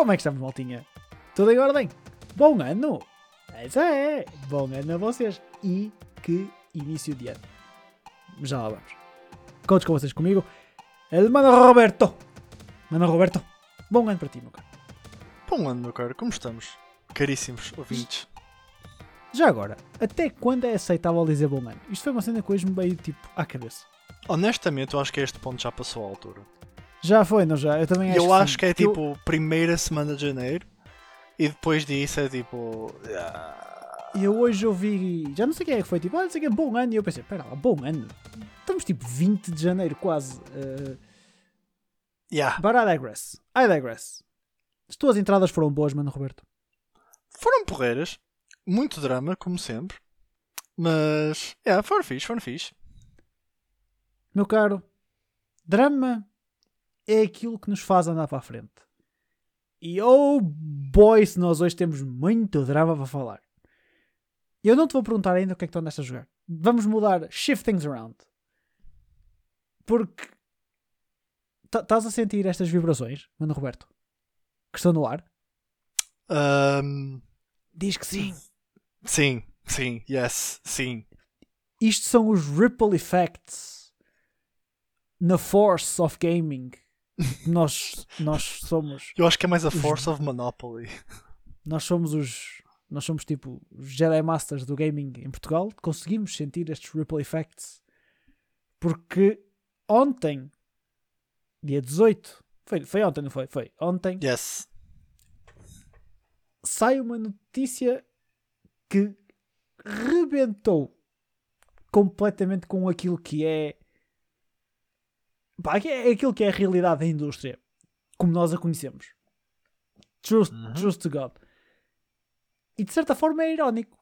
Como é que estamos, maltinha? Tudo em ordem? Bom ano! Essa é! Bom ano a vocês! E que início de ano! Já lá vamos. Contos com vocês comigo. Mano Roberto! Mano Roberto, bom ano para ti, meu caro. Bom ano, meu caro, como estamos? Caríssimos ouvintes. Já agora, até quando é aceitável dizer bom ano? Isto foi uma cena que hoje me veio tipo à cabeça. Honestamente, eu acho que este ponto já passou a altura. Já foi, não já? Eu também acho eu que acho sim. que é Eu- tipo primeira semana de janeiro e depois disso é tipo. ah, E eu hoje ouvi, já não sei quem é que foi, tipo, ah, não sei o que, bom ano. E eu pensei, pera lá, bom ano? Estamos tipo 20 de janeiro quase. Uh, yeah. but I digress. I digress. As tuas entradas foram boas, mano, Roberto. Foram porreiras, muito drama, como sempre. Mas, yeah, foram fixe, foram fixe. Meu caro, drama é aquilo que nos faz andar para a frente. E oh boy, se nós hoje temos muito drama para falar. Eu não te vou perguntar ainda o que é que tu andaste a jogar. Vamos mudar, shift things around. Porque tá- estás a sentir estas vibrações, mano Roberto? Que estão no ar? Ahm, Diz que sim. sim, sim, yes, sim. Isto são os ripple effects na force of gaming. Nós, nós somos Eu acho que é mais a Force of Monopoly. nós somos os nós somos tipo os Jedi Masters do gaming em Portugal conseguimos sentir estes ripple effects porque ontem dia 18 foi, foi ontem não foi? foi ontem Yes. sai uma notícia que rebentou completamente com aquilo que é pá, que é aquilo que é a realidade da indústria como nós a conhecemos. Trust, Uhum. to God. E de certa forma é irónico.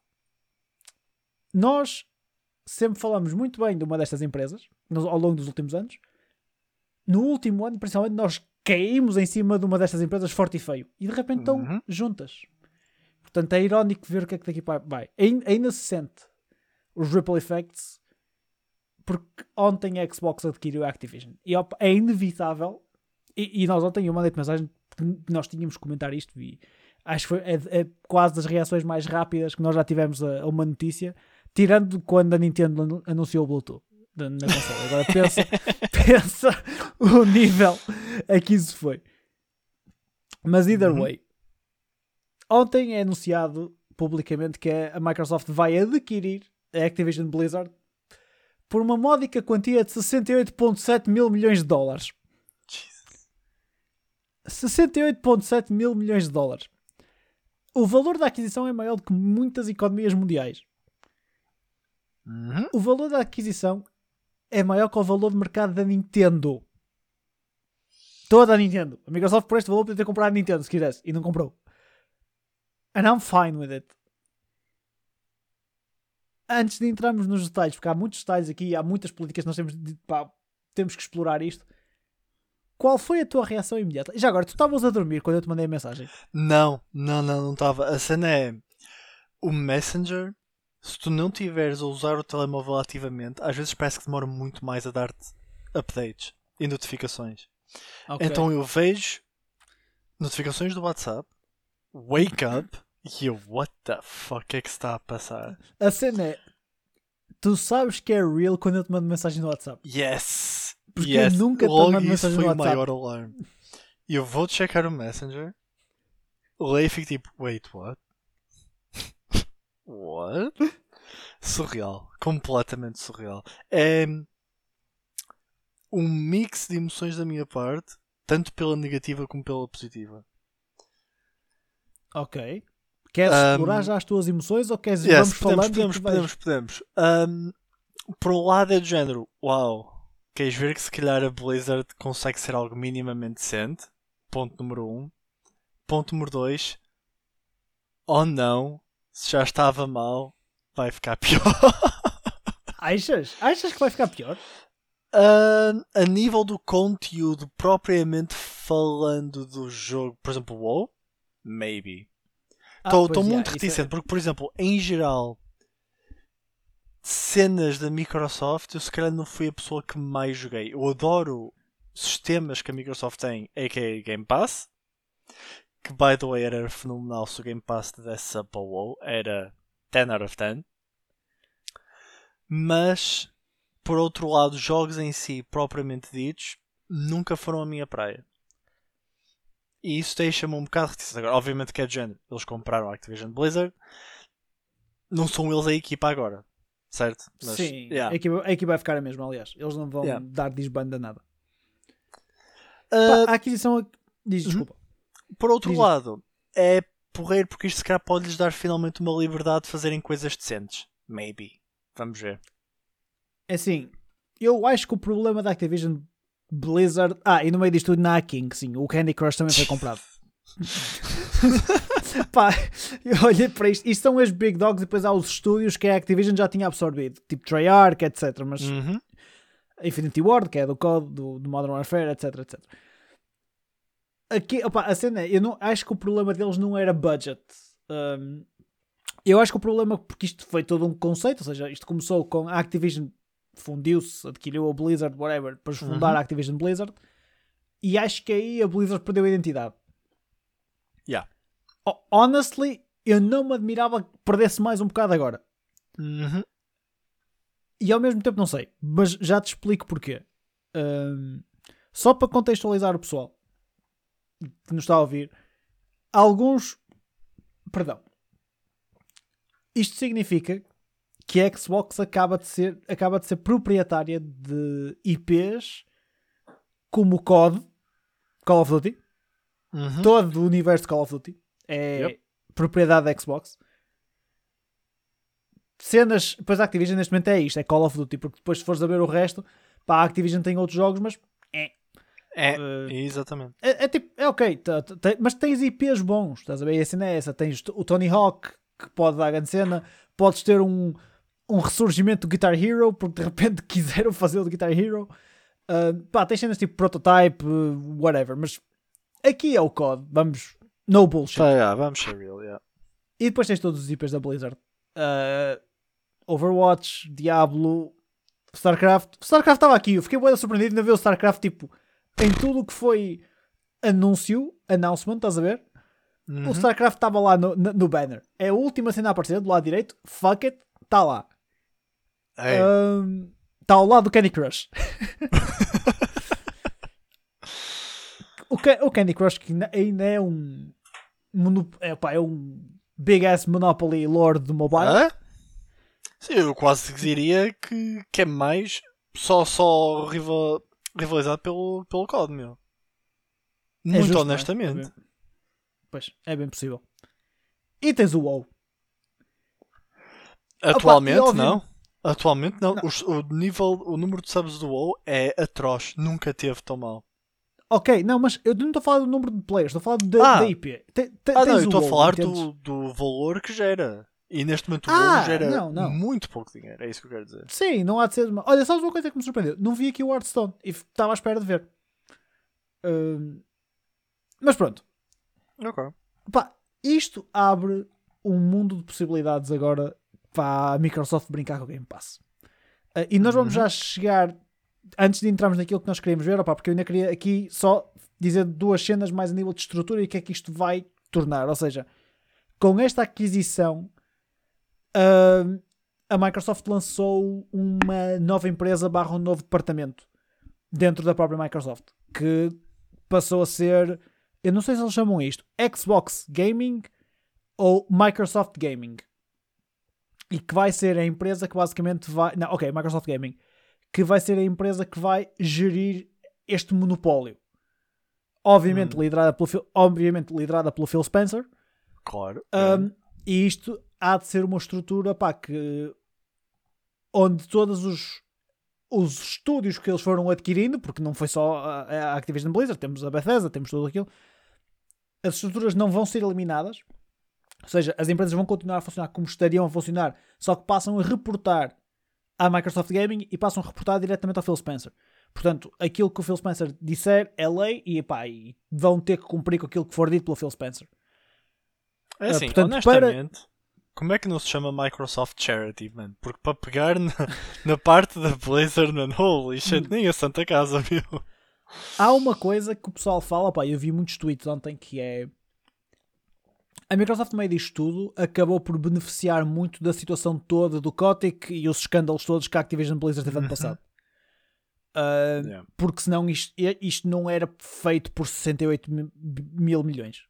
Nós sempre falamos muito bem de uma destas empresas no- ao longo dos últimos anos. No último ano principalmente nós caímos em cima de uma destas empresas forte e feio. E de repente estão Uhum. juntas. Portanto é irónico ver o que é que daqui para vai. Ain- ainda se sente os ripple effects porque ontem a Xbox adquiriu a Activision. E é inevitável e, e nós ontem eu mandei-te mensagem que nós tínhamos que comentar isto e acho que foi, é, é quase das reações mais rápidas que nós já tivemos a, a uma notícia tirando quando a Nintendo anu- anunciou o Bluetooth na consola agora pensa, pensa o nível a que isso foi. Mas either Uhum. way ontem é anunciado publicamente que a Microsoft vai adquirir a Activision Blizzard por uma módica quantia de 68,7 mil milhões de dólares. 68,7 mil milhões de dólares. O valor da aquisição é maior do que muitas economias mundiais. Uhum. O valor da aquisição é maior que o valor de mercado da Nintendo. Toda a Nintendo. A Microsoft por este valor podia ter comprado a Nintendo se quisesse e não comprou. And I'm fine with it. Antes de entrarmos nos detalhes, porque há muitos detalhes aqui, há muitas políticas que nós temos, de, pá, temos que explorar isto. Qual foi a tua reação imediata? Já agora, tu estavas a dormir quando eu te mandei a mensagem. Não, não, não, não estava. A cena é o Messenger. Se tu não tiveres a usar o telemóvel ativamente, às vezes parece que demora muito mais a dar-te updates e notificações. Então eu vejo notificações do WhatsApp, wake up e eu, what the fuck é que se está a passar? A cena é. Tu sabes que é real quando eu te mando mensagem no WhatsApp. Yes! Porque yes. eu nunca te Logo mando isso mensagem foi no o WhatsApp. maior alarme. Eu vou checar o Messenger, leio e fico tipo, wait, what? what? Surreal. Completamente surreal. É um mix de emoções da minha parte, tanto pela negativa como pela positiva. Ok. Queres Um, explorar já as tuas emoções ou queres Yes, vamos podemos, falando? podemos, vais- podemos, podemos. Ahm, por um lado é do género, uau, queres ver que se calhar a Blizzard consegue ser algo minimamente decente? Ponto número um. Ponto número dois, oh não, se já estava mal, vai ficar pior. Achas? Achas que vai ficar pior? Ahm, a nível do conteúdo propriamente falando do jogo, por exemplo, WoW, maybe. Ah, Estou pois, muito é- reticente, porque, por exemplo, em geral, cenas da Microsoft, eu se calhar não fui a pessoa que mais joguei. Eu adoro sistemas que a Microsoft tem, a.k.a. Game Pass, que by the way era fenomenal se o Game Pass up ao WoW, era 10 out of 10. Mas, por outro lado, jogos em si, propriamente ditos, nunca foram a minha praia. E isso deixa-me um bocado reticente. Agora, obviamente que é de género. Eles compraram a Activision Blizzard. Não são eles a equipa agora. Certo? Mas, Sim, yeah. a, equipa, a equipa vai ficar a mesma, aliás. Eles não vão Yeah. dar desbanda a nada. Ah, Pá, a aquisição. Diz, Uhum. desculpa. por outro diz- lado, é porreiro porque isto se calhar pode-lhes dar finalmente uma liberdade de fazerem coisas decentes. Maybe. Vamos ver. É assim, eu acho que o problema da Activision Blizzard. Ah, e no meio disto tudo, na King, sim, o Candy Crush também foi comprado. Pá, eu olhei para isto. Isto são as Big Dogs e depois há os estúdios que a Activision já tinha absorvido, tipo Treyarch, etc. Mas Uhum. Infinity Ward, que é do COD, do, do Modern Warfare, etc, etc. Aqui, opa, a cena é, eu não, acho que o problema deles não era budget. Um, eu acho que o problema, porque isto foi todo um conceito, ou seja, isto começou com a Activision fundiu-se, adquiriu a Blizzard, whatever, para fundar Uhum. a Activision Blizzard, e acho que aí a Blizzard perdeu a identidade. Yeah. Ho- Honestly, eu não me admirava que perdesse mais um bocado agora. Uhum. E ao mesmo tempo não sei, mas já te explico porquê. Ahm, só para contextualizar o pessoal que nos está a ouvir, alguns. Perdão. Isto significa que a Xbox acaba de ser, acaba de ser proprietária de IPs como o COD, Call of Duty, Uhum. todo o universo de Call of Duty é Yep. propriedade da Xbox. Cenas, depois a Activision neste momento é isto, é Call of Duty, porque depois se fores a ver o resto, pá, a Activision tem outros jogos, mas é, É, Eh, exatamente. é, é tipo, é ok, tá- tá- mas tens IPs bons, estás a ver? E a cena é essa, tens o Tony Hawk, que pode dar grande cena, podes ter um, um ressurgimento do Guitar Hero, porque de repente quiseram fazer o do Guitar Hero. Ah, pá, tens cenas tipo Prototype, uh, whatever, mas aqui é o COD, vamos, no bullshit. Tá, yeah, vamos ser real, yeah. E depois tens todos os IPs da Blizzard. Uh, Overwatch, Diablo, StarCraft. StarCraft estava aqui, eu fiquei bem surpreendido de ver o StarCraft tipo em tudo o que foi anúncio, announcement, estás a ver? Uhum. O StarCraft estava lá no, no, no banner. É a última cena a aparecer do lado direito. Fuck it, está lá. É. Está ao lado do Candy Crush. o, Ca- o Candy Crush que ainda- é um. É, pá, é um big ass Monopoly Lord do mobile. Hã? Sim, eu quase diria que, que é mais só, só rival, rivalizado pelo, pelo COD, meu. É Muito justo, é? honestamente. É bem- Pois, é bem possível. E tens o WoW. Atualmente, óbvio- não. Atualmente, não. Não. Os- O, nível, o número de subs do WoW é atroz. Nunca teve tão mal. Ok, não, mas eu não estou a falar do número de players, estou a falar da, Ah. da IP. Te- te- Ah, não, eu estou a falar do, do valor que gera. E neste momento o Ah, WoW gera não, não. muito pouco dinheiro. É isso que eu quero dizer. Sim, não há de ser. Olha, sabes uma coisa que me surpreendeu? Não vi aqui o Hearthstone e estava à espera de ver. Hum, Mas pronto, Ok. Pá, isto abre um mundo de possibilidades agora para a Microsoft brincar com o Game Pass. Ah, e nós vamos Uhum. já chegar, antes de entrarmos naquilo que nós queríamos ver, opá, porque eu ainda queria aqui só dizer duas cenas mais a nível de estrutura e o que é que isto vai tornar. Ou seja, com esta aquisição, ah, a Microsoft lançou uma nova empresa barra um novo departamento dentro da própria Microsoft que passou a ser eu não sei se eles chamam isto Xbox Gaming ou Microsoft Gaming e que vai ser a empresa que basicamente vai não, ok, Microsoft Gaming que vai ser a empresa que vai gerir este monopólio obviamente Hum. liderada pelo Phil, obviamente liderada pelo Phil Spencer Claro. um, e isto há de ser uma estrutura pá, que onde todos os, os estúdios que eles foram adquirindo, porque não foi só a Activision Blizzard, temos a Bethesda, temos tudo aquilo, as estruturas não vão ser eliminadas, ou seja, as empresas vão continuar a funcionar como estariam a funcionar, só que passam a reportar à Microsoft Gaming e passam a reportar diretamente ao Phil Spencer. Portanto, aquilo que o Phil Spencer disser é lei e, epá, e vão ter que cumprir com aquilo que for dito pelo Phil Spencer. É assim, portanto, honestamente, como é que não se chama Microsoft Charity, mano? Porque para pegar na, na parte da Blizzard, mano, holy shit, nem a Santa Casa, meu. Há uma coisa que o pessoal fala, pá, eu vi muitos tweets ontem que é A Microsoft, no meio disto tudo, acabou por beneficiar muito da situação toda do Kotick e os escândalos todos que a Activision Blizzard teve ano Uhum. passado. Uh, Yeah. Porque senão isto, isto não era feito por 68 mi- mil milhões.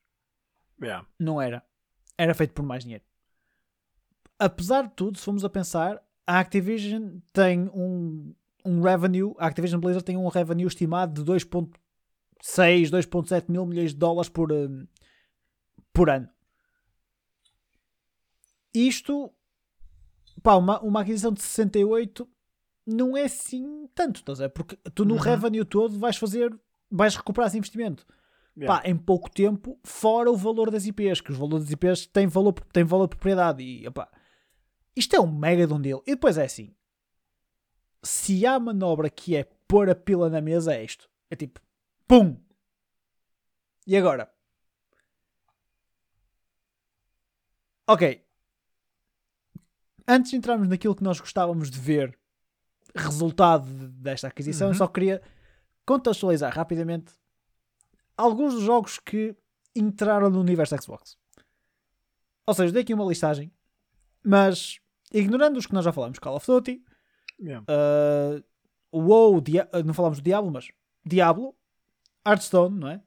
Yeah. Não era. Era feito por mais dinheiro. Apesar de tudo, se formos a pensar, a Activision tem um, um revenue, a Activision Blizzard tem um revenue estimado de 2.6, 2.7 mil milhões de dólares por, hum, por ano. Isto, pá, uma, uma aquisição de 68 não é assim tanto, estás a ver? Porque tu no Uhum. revenue todo vais fazer, vais recuperar esse investimento Yeah. pá, em pouco tempo, fora o valor das IPs, que os valores das IPs têm valor, têm valor de propriedade. E, opá, isto é um mega de um deal. E depois é assim: se há manobra que é pôr a pila na mesa, é isto. É tipo, pum! E agora? Ok. Antes de entrarmos naquilo que nós gostávamos de ver, resultado de- desta aquisição, Uhum. só queria contextualizar rapidamente alguns dos jogos que entraram no universo Xbox. Ou seja, dei aqui uma listagem, mas ignorando os que nós já falamos, Call of Duty, Yeah. uh, WoW, Dia- uh, não falamos do Diablo, mas Diablo, Hearthstone, não é?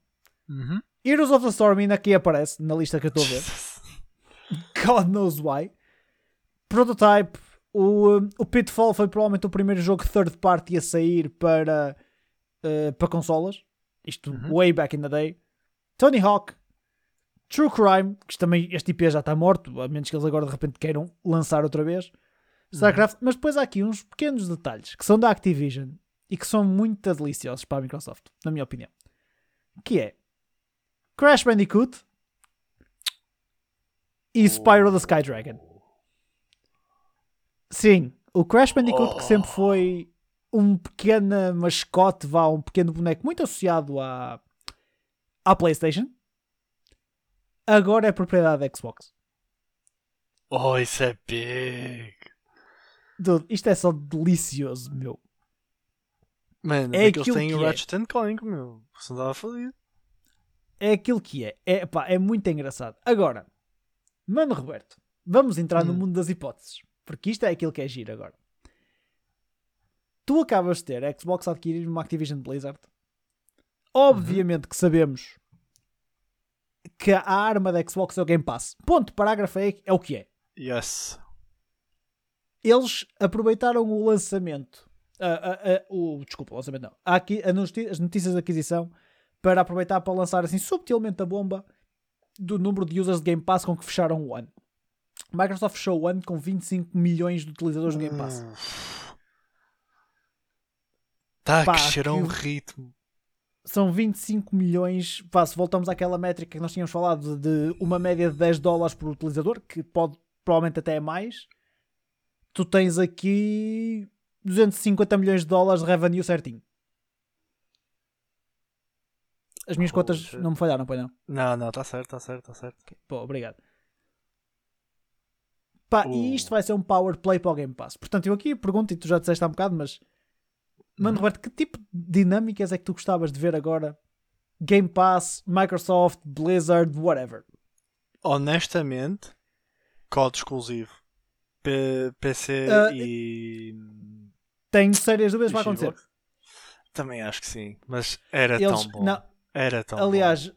Uhum. Heroes of the Storm ainda aqui aparece na lista que eu estou a ver. God knows why. Prototype, o, um, o Pitfall foi provavelmente o primeiro jogo third party a sair para, uh, para consolas. Isto Uhum. way back in the day. Tony Hawk, True Crime, que também este IP já está morto, a menos que eles agora de repente queiram lançar outra vez. StarCraft, mas depois há aqui uns pequenos detalhes que são da Activision e que são muito deliciosos para a Microsoft, na minha opinião. Que é Crash Bandicoot e Spyro the Sky Dragon. Sim, o Crash Bandicoot que sempre foi um pequeno mascote, vá, um pequeno boneco muito associado à, à PlayStation, agora é propriedade da Xbox. Oh, isso é big. Dude, isto é só delicioso, meu. Mano, É é que eles aquilo têm o é. Ratchet and Clank, meu. Você não estava fazer. É aquilo que é. É, pá, é muito engraçado. Agora, mano Roberto, vamos entrar no Hum. mundo das hipóteses. Porque isto é aquilo que é giro agora. Tu acabas de ter a Xbox a adquirir uma Activision Blizzard. Obviamente que sabemos que a arma da Xbox é o Game Pass. Ponto. Parágrafo é, é o que é. Yes. Eles aproveitaram o lançamento. ah, ah, ah, o, desculpa, o lançamento não. Aqui a as notícias de aquisição para aproveitar para lançar assim subtilmente a bomba do número de users de Game Pass com que fecharam o ano. Microsoft ano com 25 milhões de utilizadores do Game Pass. Está a Pá, crescer a um que- ritmo. São 25 milhões. Pá, se voltamos àquela métrica que nós tínhamos falado de uma média de 10 dólares por utilizador, que pode provavelmente até é mais, tu tens aqui 250 milhões de dólares de revenue certinho. As minhas Oh, contas shit. não me falharam, pois não. Não, não, está certo, está certo, está certo. Pô, obrigado. Pá, Uh. e isto vai ser um power play para o Game Pass. Portanto, eu aqui pergunto, e tu já disseste há um bocado, mas Mano. Roberto, que tipo de dinâmicas é que tu gostavas de ver agora? Game Pass, Microsoft, Blizzard, whatever. Honestamente, código exclusivo. P- PC Ah, e. Tenho sérias dúvidas para acontecer. Também acho que sim, mas era Eles, tão bom. não, Era tão bom. aliás,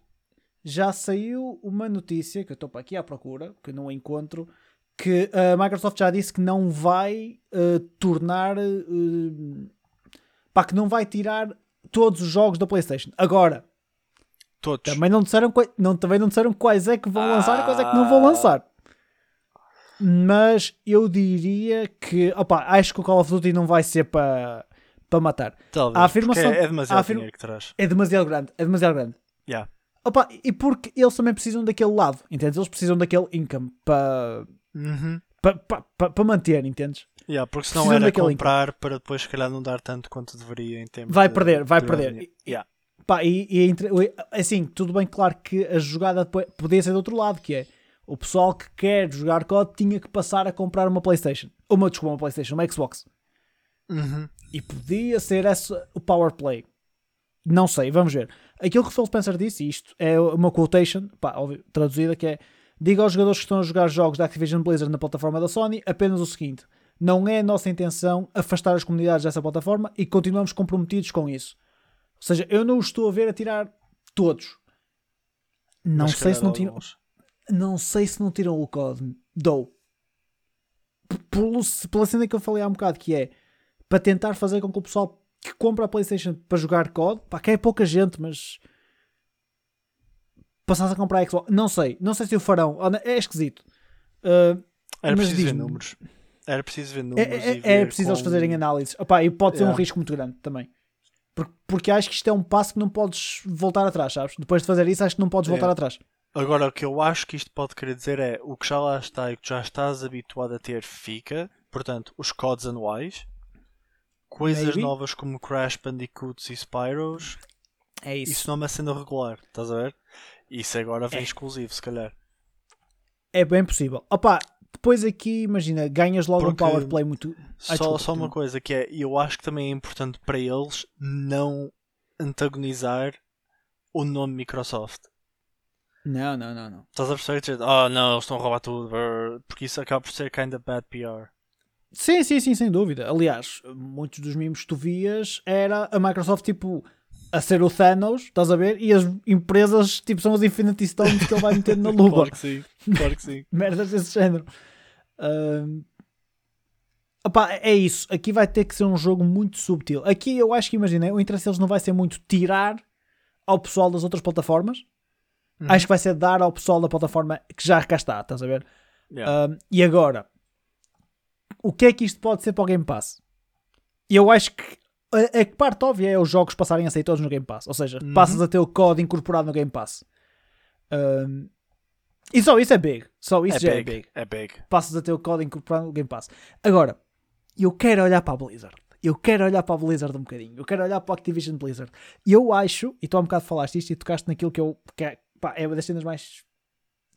já saiu uma notícia que eu estou para aqui à procura, que não encontro, que a Microsoft já disse que não vai eh, tornar. eh, pá, que não vai tirar todos os jogos da PlayStation. Agora, Todos. Também não disseram, não, também não disseram quais é que vão lançar e quais é que não vão Ah. lançar. Mas eu diria que opa, acho que o Call of Duty não vai ser para para matar. Talvez. a afirmação- é demasiado afirma- que traz. É demasiado grande, é demasiado grande. Yeah. Opa, e porque eles também precisam daquele lado, entendes? Eles precisam daquele income para Uhum. para para- para manter, entendes? Yeah, porque senão Precisam era comprar para depois se calhar não dar tanto quanto deveria em termos Vai de- perder, vai de perder. E- Yeah. Pá, e, e entre- assim, tudo bem claro que a jogada depois- podia ser do outro lado, que é o pessoal que quer jogar COD tinha que passar a comprar uma Playstation. Uma, desculpa, uma Playstation, uma Xbox. Uhum. E podia ser esse o power play. Não sei, vamos ver. Aquilo que o Phil Spencer disse, e isto é uma quotation, pá, óbvio, traduzida, que é Diga aos jogadores que estão a jogar jogos da Activision Blizzard na plataforma da Sony apenas o seguinte: não é a nossa intenção afastar as comunidades dessa plataforma e continuamos comprometidos com isso. Ou seja, eu não os estou a ver a tirar todos. Não Mas sei se não tiram. alguns. Não sei se não tiram o código. Dou. Pelo- Pela cena que eu falei há um bocado, que é para tentar fazer com que o pessoal que compra a PlayStation para jogar COD, pá, que é pouca gente, mas passasse a comprar a Xbox, não sei, não sei se o farão, Olha, é esquisito. Uh, Era Mas preciso ver números. Era preciso ver é, números. é, e é ver preciso eles fazerem análise, Opá, e pode ser um risco muito grande também. Porque, porque acho que isto é um passo que não podes voltar atrás, sabes? Depois de fazer isso, acho que não podes voltar Yeah. atrás. Agora, o que eu acho que isto pode querer dizer é o que já lá está e o que já estás habituado a ter fica. Portanto, os codes anuais, coisas Maybe. novas como Crash Bandicoots e Spyros. É Isso, não é uma cena regular, estás a ver? Isso agora vem É. exclusivo, se calhar. É bem possível. Opa, depois aqui, imagina, ganhas logo Porque- um power play muito. só, Ai, desculpa, só uma coisa que é, eu acho que também é importante para eles não antagonizar o nome Microsoft. Não, não, não, não. Estás a perceber? Oh não, eles estão a roubar tudo, brr", porque isso acaba por ser kinda bad PR. Sim, sim, sim, sem dúvida. Aliás, muitos dos mimos que tu vias era a Microsoft tipo a ser o Thanos, estás a ver? E as empresas tipo são as Infinity Stones que ele vai meter na luva. Claro que sim, claro que sim. Merdas desse género. Ahm, opá, é isso. Aqui vai ter que ser um jogo muito subtil. Aqui eu acho que, imagina, o interesse deles não vai ser muito tirar ao pessoal das outras plataformas. Uhum. Acho que vai ser dar ao pessoal da plataforma que já cá está, estás a ver? Yeah. Um, e agora, o que é que isto pode ser para o Game Pass? Eu acho que a, a parte óbvia é os jogos passarem a sair todos no Game Pass. Ou seja, Uhum. passas a ter o código incorporado no Game Pass. Um, e só isso é big. Só isso é já big, é big. é big. Passas a ter o código incorporado no Game Pass. Agora, eu quero olhar para a Blizzard. Eu quero olhar para a Blizzard um bocadinho. Eu quero olhar para a Activision Blizzard. E eu acho, e tu há um bocado falaste isto e tocaste naquilo que eu. Que é, pá, é uma das cenas mais.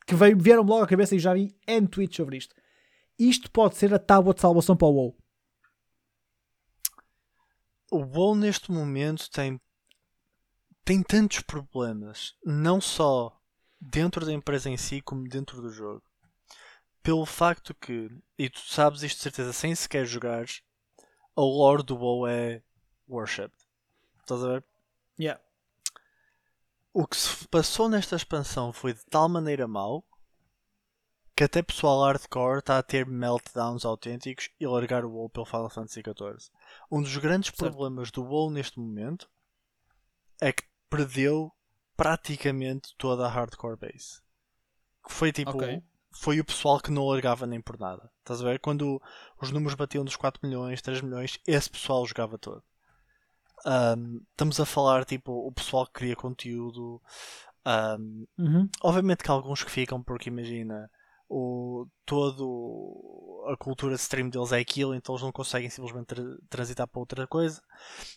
que veio, vieram logo à cabeça e já vi N tweets sobre isto. Isto pode ser a tábua de salvação para o WoW. O WoW neste momento tem tem tantos problemas, não só dentro da empresa em si, como dentro do jogo. Pelo facto que, e tu sabes isto de certeza sem sequer jogares, a lore do WoW é worshipped. Estás a ver? Yeah. O que se passou nesta expansão foi de tal maneira mau que até pessoal hardcore está a ter meltdowns autênticos e largar o WoW pelo Final Fantasy XIV. Um dos grandes Certo. problemas do WoW neste momento é que perdeu praticamente toda a hardcore base. Que foi tipo. Ok. Foi o pessoal que não largava nem por nada. Estás a ver? Quando os números batiam dos 4 milhões, 3 milhões, esse pessoal jogava todo. Ahm, estamos a falar tipo o pessoal que cria conteúdo. ahm, Uhum. obviamente que há alguns que ficam porque imagina o, todo a cultura de stream deles é aquilo, então eles não conseguem simplesmente tra- transitar para outra coisa.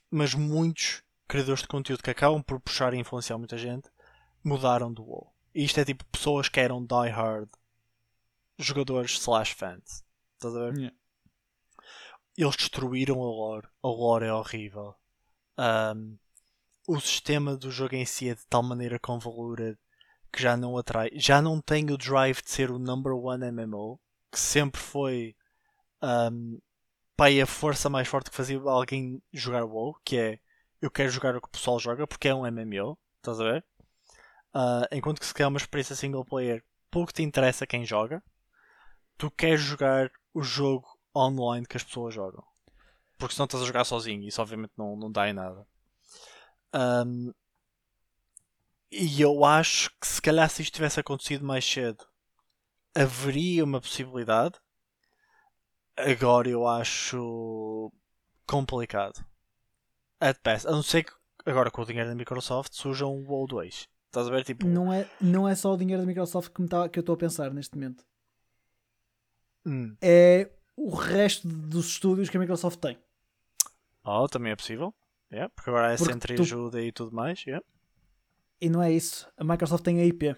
Mas muitos criadores de conteúdo que acabam por puxar e influenciar muita gente mudaram do WoW. E isto é tipo pessoas que eram die hard jogadores slash fans. Estás a ver? Yeah. eles destruíram a lore. A lore é horrível. Um, o sistema do jogo em si é de tal maneira convoluted que já não atrai. Já não tem o drive de ser o number one MMO, que sempre foi um, pá, aí a força mais forte que fazia alguém jogar WoW, que é eu quero jogar o que o pessoal joga porque é um MMO, estás a ver? Ah, enquanto que se quer uma experiência single player, pouco te interessa quem joga, tu queres jogar o jogo online que as pessoas jogam. Porque senão estás a jogar sozinho, isso obviamente não, não dá em nada. Ahm, e eu acho que se calhar se isto tivesse acontecido mais cedo, haveria uma possibilidade. Agora eu acho complicado. At best. A não ser que agora com o dinheiro da Microsoft surja um WoW 2. Estás a ver? Tipo, Não, é, não é só o dinheiro da Microsoft que, me tá, que eu estou a pensar neste momento. hum. É o resto dos estúdios que a Microsoft tem. Oh, também é possível. Yeah, porque agora é Porque Sentry tu- ajuda e tudo mais. Yeah. E não é isso. A Microsoft tem a IP.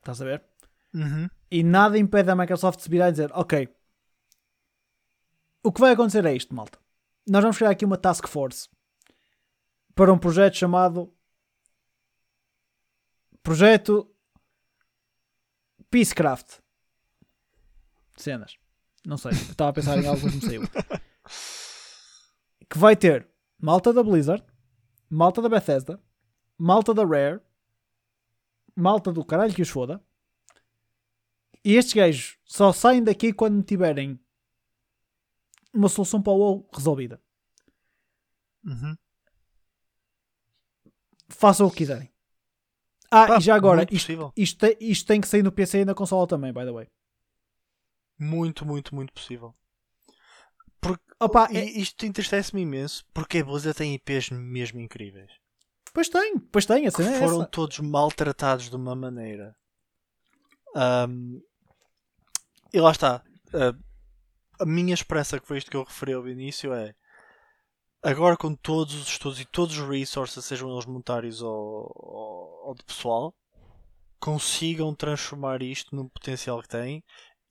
Estás a ver? Uhum. E nada impede a Microsoft de se virar e dizer: Ok, o que vai acontecer é isto, malta. Nós vamos criar aqui uma task force para um projeto chamado Projeto Peacecraft. Cenas. Não sei. Estava a pensar em algo, mas não saiu. Que vai ter malta da Blizzard, malta da Bethesda, malta da Rare, malta do caralho que os foda. E estes gajos só saem daqui quando tiverem uma solução para o WoW resolvida. Uhum. Façam o que quiserem. Ah, Pá, e já agora, isto, isto, tem, isto tem que sair no PC e na consola também, by the way. Muito, muito, muito possível. Opa, E é- isto entristece-me imenso porque a Blizzard tem IPs mesmo incríveis. Pois tem, pois tem, a cena é foram essa. todos maltratados de uma maneira. Ahm, e lá está. Ah, a minha esperança que foi isto que eu referi ao início é agora com todos os estudos e todos os resources, sejam eles monetários ou, ou, ou de pessoal, consigam transformar isto no potencial que tem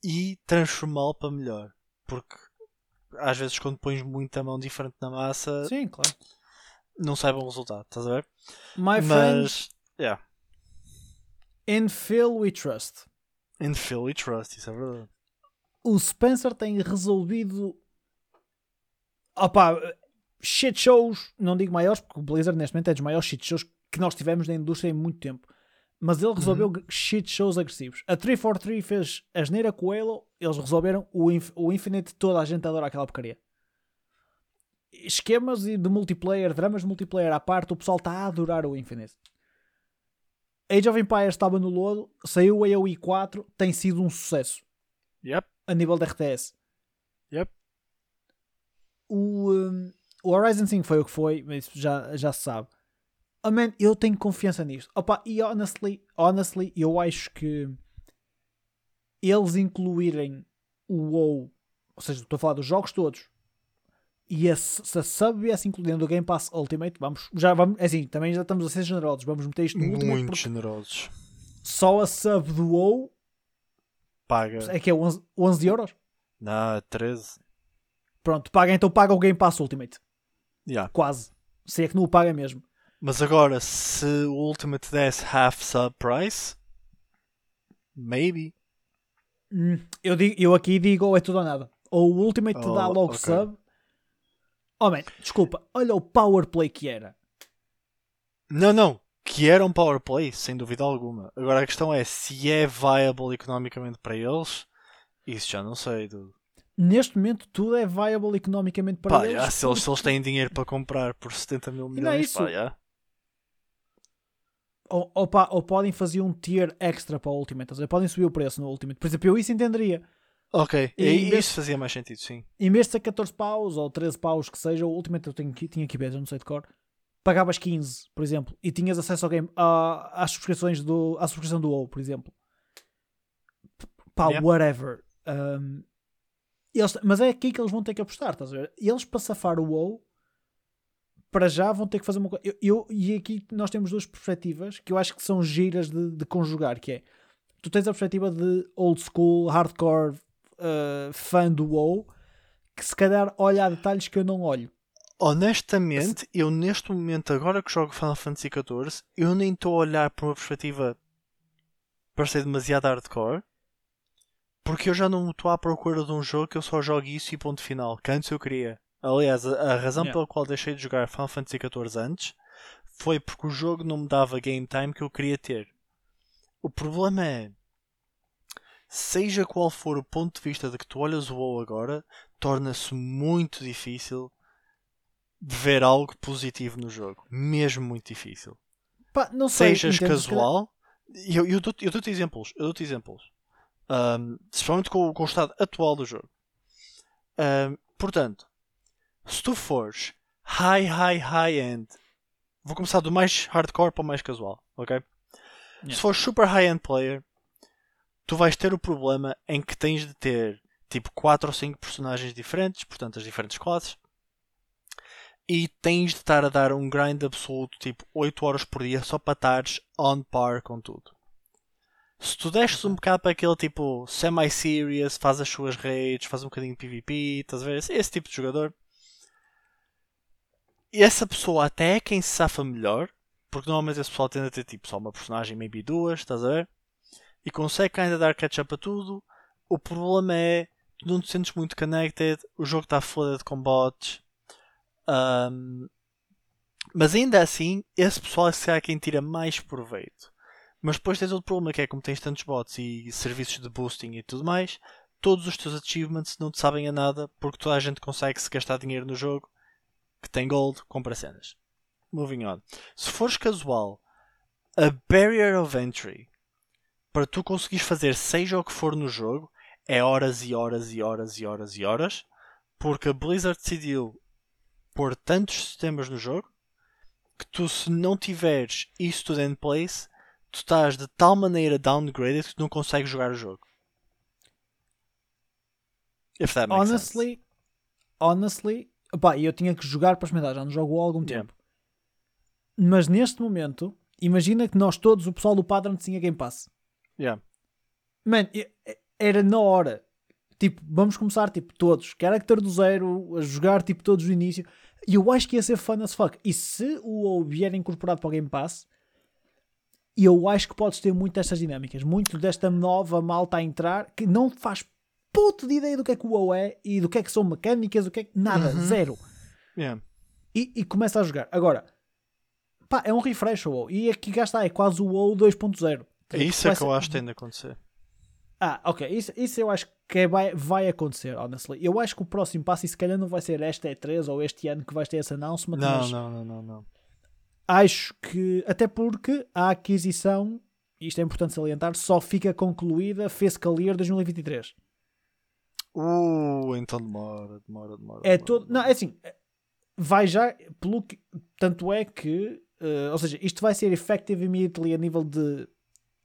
e transformá-lo para melhor. Porque às vezes quando pões muita mão diferente na massa Sim, claro. Não sai bom resultado, estás a ver? My friend, Mas yeah, in Phil we trust. in Phil we trust, isso é verdade. O Spencer tem resolvido. Opa, shit shows, não digo maiores, porque o Blizzard neste momento é dos maiores shit shows que nós tivemos na indústria em muito tempo. Mas ele resolveu shit shows agressivos. A 343 fez a geneira com o Halo, eles resolveram o, Inf- o Infinite, toda a gente adora aquela porcaria. Esquemas de multiplayer, dramas de multiplayer à parte, o pessoal está a adorar o Infinite. Age of Empires estava no lodo, saiu o AOE 4, tem sido um sucesso Yep, a nível de RTS. yep. O, um, o Horizon 5 foi o que foi, mas já, já se sabe. Oh, man, eu tenho confiança nisto. Opa, e honestly, honestly, eu acho que eles incluírem o WoW, ou seja, estou a falar dos jogos todos, e a, se a sub viesse incluindo o Game Pass Ultimate, vamos, já vamos, é assim, também já estamos a ser generosos, vamos meter isto no Ultimate, Muito generosos. só a sub do WoW Paga. é que é 11, 11 euros. Não, 13. Pronto, paga, então paga o Game Pass Ultimate. Yeah. Quase. Se é que não o paga mesmo. Mas agora, se o Ultimate desse half sub price, maybe. Hum, eu, digo, eu aqui digo ou é tudo ou nada. Ou o Ultimate te dá Oh, logo ok. sub. Oh man, desculpa, olha o power play que era. Não, não. Que era um power play, sem dúvida alguma. Agora a questão é se é viable economicamente para eles. Isso já não sei. Dude. Neste momento tudo é viable economicamente para Pá, eles. já, se, eles, se eles têm dinheiro para comprar por 70 mil não é milhões, isso. pá, já. Ou, ou, pá, ou podem fazer um tier extra para o Ultimate. estás a ver? Podem subir o preço no Ultimate. Por exemplo, eu isso entenderia. Ok, E e, isso fazia mais sentido, sim. Em vez de ser 14 paus ou 13 paus que seja, o Ultimate eu tenho, tinha que ver, eu não sei de cor. Pagavas 15, por exemplo, e tinhas acesso ao game, às subscrições do, à subscrição do WoW, por exemplo. Pá, Yeah. whatever. Um, eles, mas é aqui que eles vão ter que apostar, estás a ver? Eles para safar o WoW, para já vão ter que fazer uma coisa. Eu, eu- e aqui nós temos duas perspectivas que eu acho que são giras de, de conjugar, que é tu tens a perspectiva de old school, hardcore, uh, fã do WoW, que se calhar olha a detalhes que eu não olho. Honestamente, eu neste momento, agora que jogo Final Fantasy XIV, eu nem estou a olhar para uma perspectiva para ser demasiado hardcore, porque eu já não estou à procura de um jogo que eu só jogue isso e ponto final, que antes eu queria. Aliás, a, a razão Yeah. pela qual deixei de jogar Final Fantasy XIV antes foi porque o jogo não me dava game time que eu queria ter. O problema é, seja qual for o ponto de vista de que tu olhas o WoW agora, torna-se muito difícil de ver algo positivo no jogo. Mesmo muito difícil. Pá, não sei, Sejas casual, e eu, eu dou-te dou-te exemplos. Eu dou-te exemplos. Ahm, especialmente com, o- com o estado atual do jogo. Ahm, portanto, se tu fores high, high, high end, vou começar do mais hardcore para o mais casual, ok? Yeah. Se fores super high end player, tu vais ter o problema em que tens de ter tipo 4 ou 5 personagens diferentes, portanto as diferentes classes, e tens de estar a dar um grind absoluto tipo 8 horas por dia só para estares on par com tudo. Se tu destes um bocado para aquele tipo semi-serious, faz as suas raids, faz um bocadinho de PvP, estás a ver? Esse, esse tipo de jogador. E essa pessoa até é quem se safa melhor, porque normalmente esse pessoal tende a ter tipo só uma personagem, maybe duas, estás a ver? E consegue ainda dar catch-up a tudo. O problema é tu não te sentes muito connected, o jogo está flooded com bots. Um, mas ainda assim, esse pessoal é se calhar quem tira mais proveito. Mas depois tens outro problema que é como tens tantos bots e serviços de boosting e tudo mais, todos os teus achievements não te sabem a nada porque toda a gente consegue se gastar dinheiro no jogo que tem gold, compra cenas. Moving on. Se fores casual, a barrier of entry para tu conseguires fazer seja o que for no jogo é horas e horas e horas e horas e horas porque a Blizzard decidiu pôr tantos sistemas no jogo que tu se não tiveres isso tudo em place tu estás de tal maneira downgraded que tu não consegues jogar o jogo. If that makes honestly, sense. honestly, eu tinha que jogar para experimentar, já não jogo há algum Yeah. tempo. Mas neste momento, imagina que nós todos, o pessoal do Padrão tinha Game Pass. Yeah. Man, e- era na hora. Tipo, vamos começar, tipo, todos. Character do zero, a jogar, tipo, todos do início. E eu acho que ia ser fun as fuck. E se o WoW vier incorporado para o Game Pass, eu acho que podes ter muito destas dinâmicas. Muito desta nova malta a entrar que não faz puto de ideia do que é que o WoW é e do que é que são mecânicas, do que é que... Nada, Uhum. zero. Yeah. E, e começa a jogar. Agora, pá, é um refresh o WoW. E aqui cá está, é quase o WoW 2.0. É isso é que eu acho que tem de acontecer. Ah, ok. Isso, isso eu acho que é- vai, vai acontecer, honestly. Eu acho que o próximo passo, e se calhar não vai ser esta E3 ou este ano que vais ter esse announcement, Não, mas não, não, não, não. acho que, até porque a aquisição, isto é importante salientar, só fica concluída fiscal year 2023. Uh, então demora, demora, demora. É demora, todo. Não, é assim. Vai já. Pelo que, tanto é que. eh, ou seja, isto vai ser effective immediately a nível de.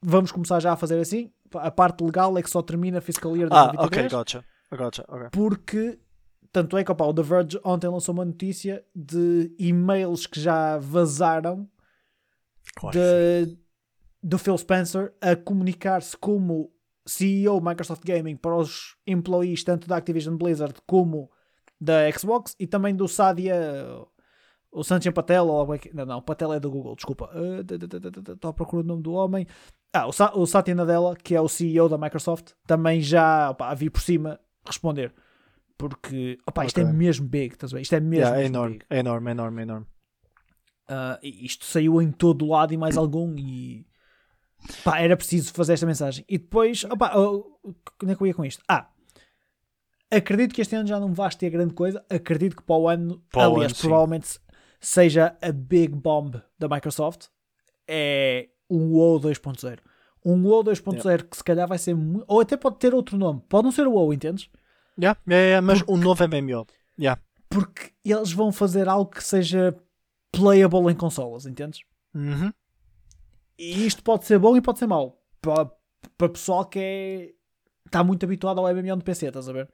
Vamos começar já a fazer assim. A parte legal é que só termina fiscal year Ah, 2023. ok, gotcha. Gotcha, ok. porque tanto é que opa, o The Verge ontem lançou uma notícia de e-mails que já vazaram Claro de, do Phil Spencer a comunicar-se como CEO Microsoft Gaming para os employees tanto da Activision Blizzard como da Xbox e também do Sadia o Sanjay Patel ou algo aqui- não, não, Patel é da Google, desculpa Uh, estou à procura do nome do homem ah, o, Sa o Satya Nadella que é o CEO da Microsoft também já opa, a vir por cima responder porque opa, isto é Ok. mesmo big, estás a ver? isto é mesmo, Yeah, é mesmo enorme, big. é enorme, é enorme, é enorme. E isto saiu em todo lado e mais algum e pá, era preciso fazer esta mensagem e depois, opá, oh, onde é que eu ia com isto? Ah, acredito que este ano já não vais ter grande coisa acredito que para o ano, Para o aliás, ano, provavelmente seja a big bomb da Microsoft é um WoW 2.0 um WoW 2.0 que se calhar vai ser ou até pode ter outro nome, pode não ser o WoW, entendes? Yeah, yeah, yeah, mas um novo MMO. Yeah. porque eles vão fazer algo que seja playable em consolas, entendes? Uhum. E isto pode ser bom e pode ser mau. Para, para pessoal que é. Está muito habituado ao MMO de PC, estás a ver?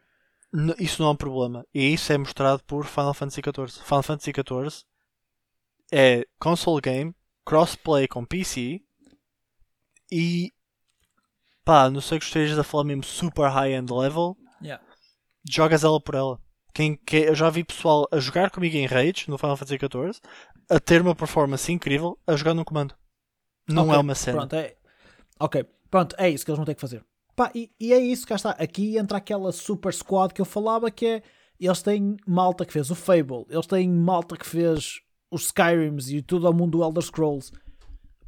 Isso não é um problema. E isso é mostrado por Final Fantasy XIV. Final Fantasy XIV é console game, crossplay com PC e pá, não sei que estejas a falar mesmo super high-end level, Yeah. jogas ela por ela. Quem, que, eu já vi pessoal a jogar comigo em Rage no Final Fantasy XIV a ter uma performance incrível a jogar num comando. Não Ok, é uma cena. Pronto, é. Ok, pronto, é isso que eles vão ter que fazer. Pá, e, e é isso, cá está. Aqui entra aquela super squad que eu falava que é. Eles têm malta que fez o Fable, eles têm malta que fez os Skyrims e tudo ao mundo do Elder Scrolls.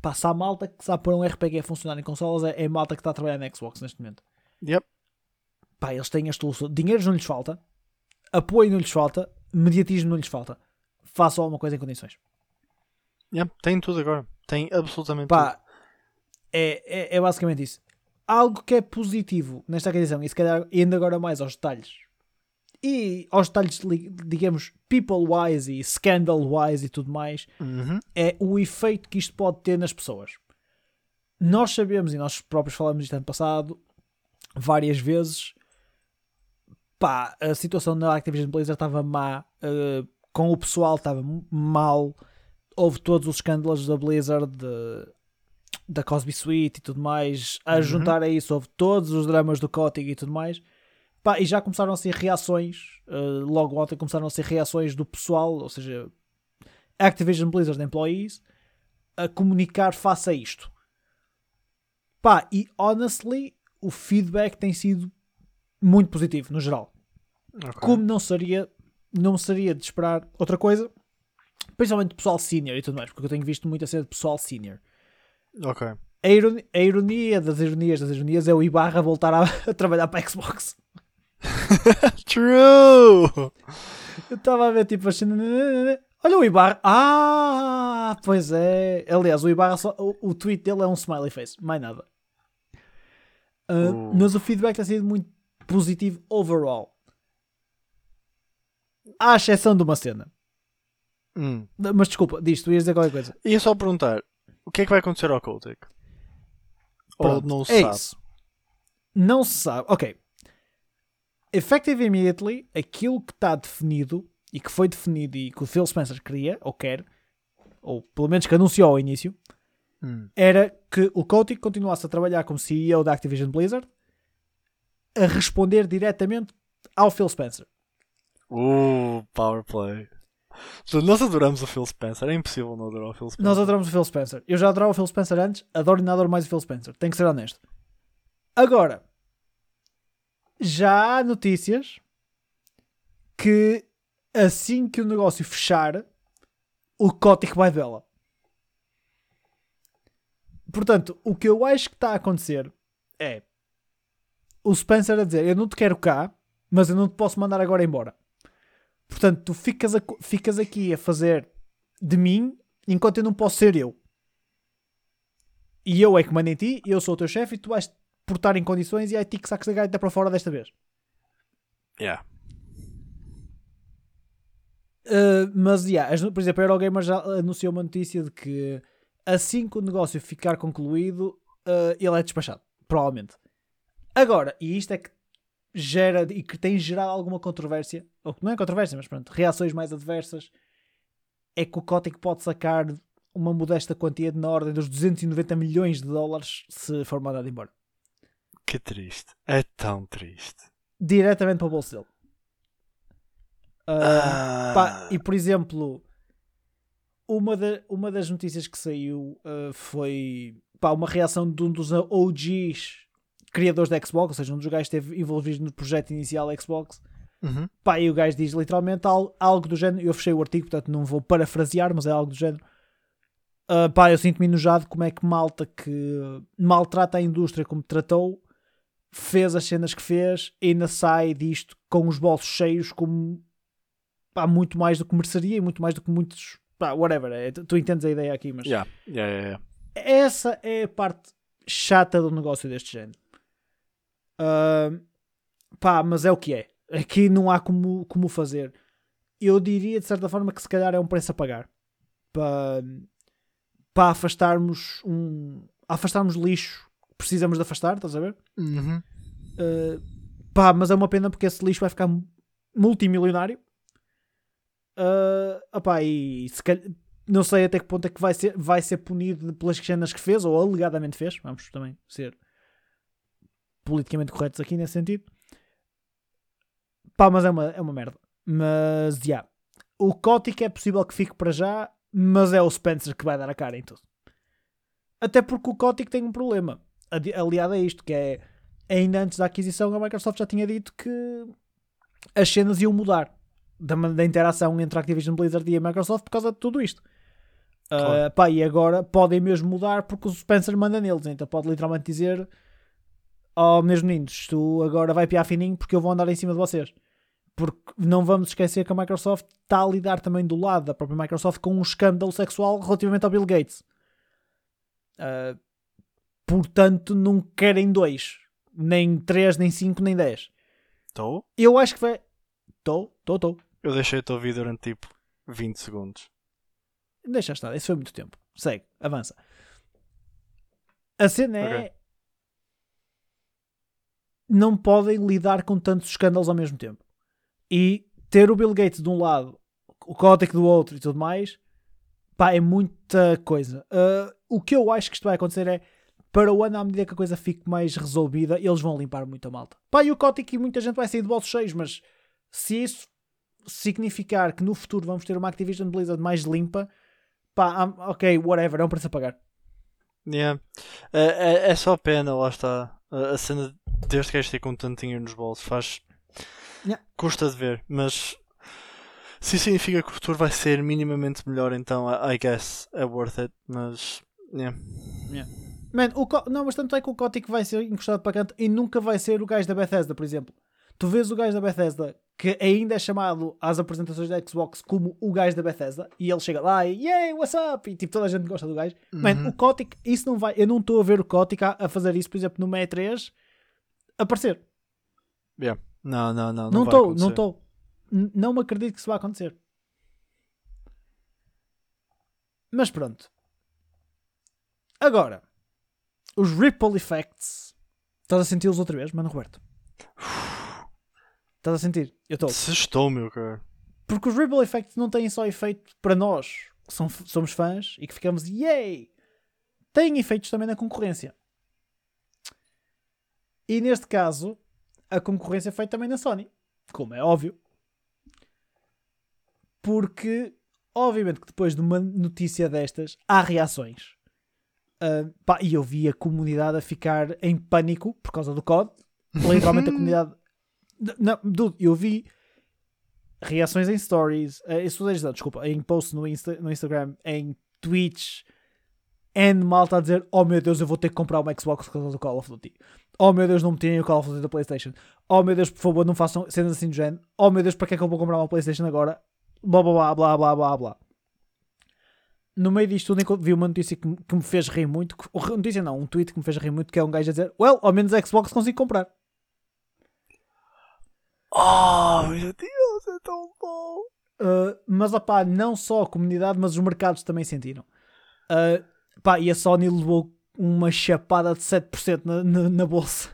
Pá, se há malta que sabe pôr um RPG a funcionar em consolas, é, é malta que está a trabalhar na Xbox neste momento. Yep. pá, eles têm as soluções. Dinheiro não lhes falta, apoio não lhes falta, mediatismo não lhes falta. Façam alguma coisa em condições. Yep, Tem tudo agora. Tem absolutamente tudo. Pá, é, é, é basicamente isso. Algo que é positivo nesta aquisição, e se calhar indo agora mais aos detalhes, e aos detalhes, digamos, people-wise e scandal-wise e tudo mais, Uhum. é o efeito que isto pode ter nas pessoas. Nós sabemos, e nós próprios falamos isto ano passado, várias vezes, pá, a situação na Activision Blizzard estava má, eh, com o pessoal estava mal, houve todos os escândalos da Blizzard, de- da Cosby Suite e tudo mais, a Uhum. juntar a isso houve todos os dramas do Kotick e tudo mais, pá, e já começaram a ser reações, eh, logo ontem começaram a ser reações do pessoal, ou seja, Activision Blizzard employees, a comunicar face a isto. Pá, e honestly, o feedback tem sido muito positivo, no geral. Ok. Como não seria, não seria de esperar outra coisa, principalmente pessoal senior e tudo mais, porque eu tenho visto muito a ser de pessoal senior. Ok. A ironia, a ironia das ironias das ironias é o Ibarra voltar a, a trabalhar para a Xbox. True! Eu estava a ver tipo a cena- Olha o Ibarra. Ah, pois é. Aliás, o Ibarra só, o, o tweet dele é um smiley face, mais nada. Ah, Uh. Mas o feedback tem sido muito positivo overall. À exceção de uma cena. Hum. Mas desculpa, diz, tu ias dizer qualquer coisa. Ia só perguntar: o que é que vai acontecer ao Kotick? Ou não se é sabe? isso. Não se sabe. Ok. Effective immediately, aquilo que está definido e que foi definido e que o Phil Spencer queria, ou quer, ou pelo menos que anunciou ao início, Hum. era que o Kotick continuasse a trabalhar como CEO da Activision Blizzard a responder diretamente ao Phil Spencer. Uh, power play. Nós adoramos o Phil Spencer. É impossível não adorar o Phil Spencer. Nós adoramos o Phil Spencer. Eu já adorava o Phil Spencer antes, adoro e não adoro mais o Phil Spencer. Tenho que ser honesto. Agora, já há notícias que assim que o negócio fechar, o Kotick vai vê-la. Portanto, o que eu acho que está a acontecer é o Spencer a dizer: Eu não te quero cá, mas eu não te posso mandar agora embora. Portanto, tu ficas, a- ficas aqui a fazer de mim enquanto eu não posso ser eu. E eu é que mando em ti, eu sou o teu chefe e tu vais te portar em condições e é ti que sacas a gaita para fora desta vez. Yeah. Uh, mas, yeah, as- por exemplo, a Eurogamer já anunciou uma notícia de que assim que o negócio ficar concluído, uh, ele é despachado. Provavelmente. Agora, e isto é que gera e que tem gerado alguma controvérsia, ou que não é controvérsia, mas pronto, reações mais adversas, é que o Kotick pode sacar uma modesta quantia de na ordem dos 290 milhões de dólares se for mandado embora. Que triste. É tão triste. Diretamente para o bolso dele. Uh, Ah, Pá, e por exemplo, uma, da- uma das notícias que saiu uh, foi pá, uma reação de um dos OGs criadores da Xbox, ou seja, um dos gajos que esteve envolvido no projeto inicial da Xbox. uhum. Pá, e o gajo diz literalmente al- algo do género. Eu fechei o artigo, portanto não vou parafrasear, mas é algo do género. Uh, pá, eu sinto-me enojado como é que malta que maltrata a indústria como tratou, fez as cenas que fez e ainda sai disto com os bolsos cheios como pá, muito mais do que mereceria e muito mais do que muitos. Pá, whatever, é, tu tu entendes a ideia aqui, mas Yeah. Yeah, yeah, essa é a parte chata do negócio deste género. Ah, pá, mas é o que é. Aqui não há como, como fazer. Eu diria de certa forma que se calhar é um preço a pagar para, para afastarmos um afastarmos lixo precisamos de afastar, estás a ver? Uhum. Uh, pá, mas é uma pena porque esse lixo vai ficar multimilionário. Uh, opá, e se calhar, não sei até que ponto é que vai ser, vai ser punido pelas cenas que fez ou alegadamente fez. Vamos também ser politicamente corretos aqui nesse sentido. Pá, mas é uma, é uma merda. Mas, já. Yeah. O Kotick é possível que fique para já, mas é o Spencer que vai dar a cara em tudo. Até porque o Kotick tem um problema aliado a isto, que é ainda antes da aquisição a Microsoft já tinha dito que as cenas iam mudar da, da interação entre a Activision Blizzard e a Microsoft por causa de tudo isto. Claro. Uh, pá, e agora podem mesmo mudar porque o Spencer manda neles, então pode literalmente dizer oh meus meninos, tu agora vai piar fininho porque eu vou andar em cima de vocês. Porque não vamos esquecer que a Microsoft está a lidar também do lado da própria Microsoft com um escândalo sexual relativamente ao Bill Gates. Uh, portanto, não querem dois, nem três, nem cinco, nem dez. Estou? Eu acho que vai. Estou, estou, estou. Eu deixei-te ouvir durante tipo 20 segundos. Deixa estar, isso foi muito tempo. Segue, avança. A cena é. Ok. Não podem lidar com tantos escândalos ao mesmo tempo. E ter o Bill Gates de um lado, o Kotick do outro e tudo mais, pá, é muita coisa. Ah, o que eu acho que isto vai acontecer é para o ano, à medida que a coisa fique mais resolvida, eles vão limpar muito a malta. Pá, e o Kotick e muita gente vai sair de bolsos cheios, mas se isso significar que no futuro vamos ter uma Activision Blizzard mais limpa, pá, ah, ok, whatever, é um preço a pagar. Yeah. É, é, é só pena, lá está. A, cena deste gajo ter com tanto dinheiro nos bolsos faz. Yeah. Custa de ver, mas se isso significa que o futuro vai ser minimamente melhor, então I, guess é worth it. Mas. Yeah. Man, o Co- não, mas tanto é que o Kotick vai ser encostado para canto e nunca vai ser o gajo da Bethesda, por exemplo. Tu vês o gajo da Bethesda que ainda é chamado às apresentações da Xbox como o gajo da Bethesda e ele chega lá e yay, what's up? E tipo toda a gente gosta do gajo. Man, Uhum. o Kotick, isso não vai. Eu não estou a ver o Kotick a, a fazer isso, por exemplo, no E3 aparecer. Yeah. Não, não, não. Não estou, não estou. Não me acredito que isso vai acontecer. Mas pronto. Agora, os ripple effects. Estás a senti-los outra vez, mano Roberto? Estás a sentir? Eu estou. Se estou, meu caro. Porque os ripple effects não têm só efeito para nós, que são- somos fãs e que ficamos yay! Têm efeitos também na concorrência. E neste caso, a concorrência é feita também na Sony, como é óbvio. Porque, obviamente, que depois de uma notícia destas, há reações. Ah, pá, e eu vi a comunidade a ficar em pânico por causa do COD. Literalmente a comunidade. Não, dude, eu vi reações em stories, eh, isso tudo é desculpa, em posts no, Insta- no Instagram, em tweets, and malta a dizer: Oh meu Deus, eu vou ter que comprar uma Xbox por causa do Call of Duty. Oh meu Deus, não me tirem o Call of Duty da PlayStation. Oh meu Deus, por favor, não façam cenas assim do género. Oh meu Deus, para que é que eu vou comprar uma PlayStation agora? Blá blá blá blá blá blá blá. No meio disto tudo, vi uma notícia que, me- que me fez rir muito. Que, notícia não, um tweet que me fez rir muito. Que é um gajo a dizer: Well, ao menos a Xbox consigo comprar. Oh, meu Deus, é tão bom. Uh, mas opá, não só a comunidade, mas os mercados também sentiram. Uh, pá, e a Sony levou uma chapada de 7% na, na, na bolsa.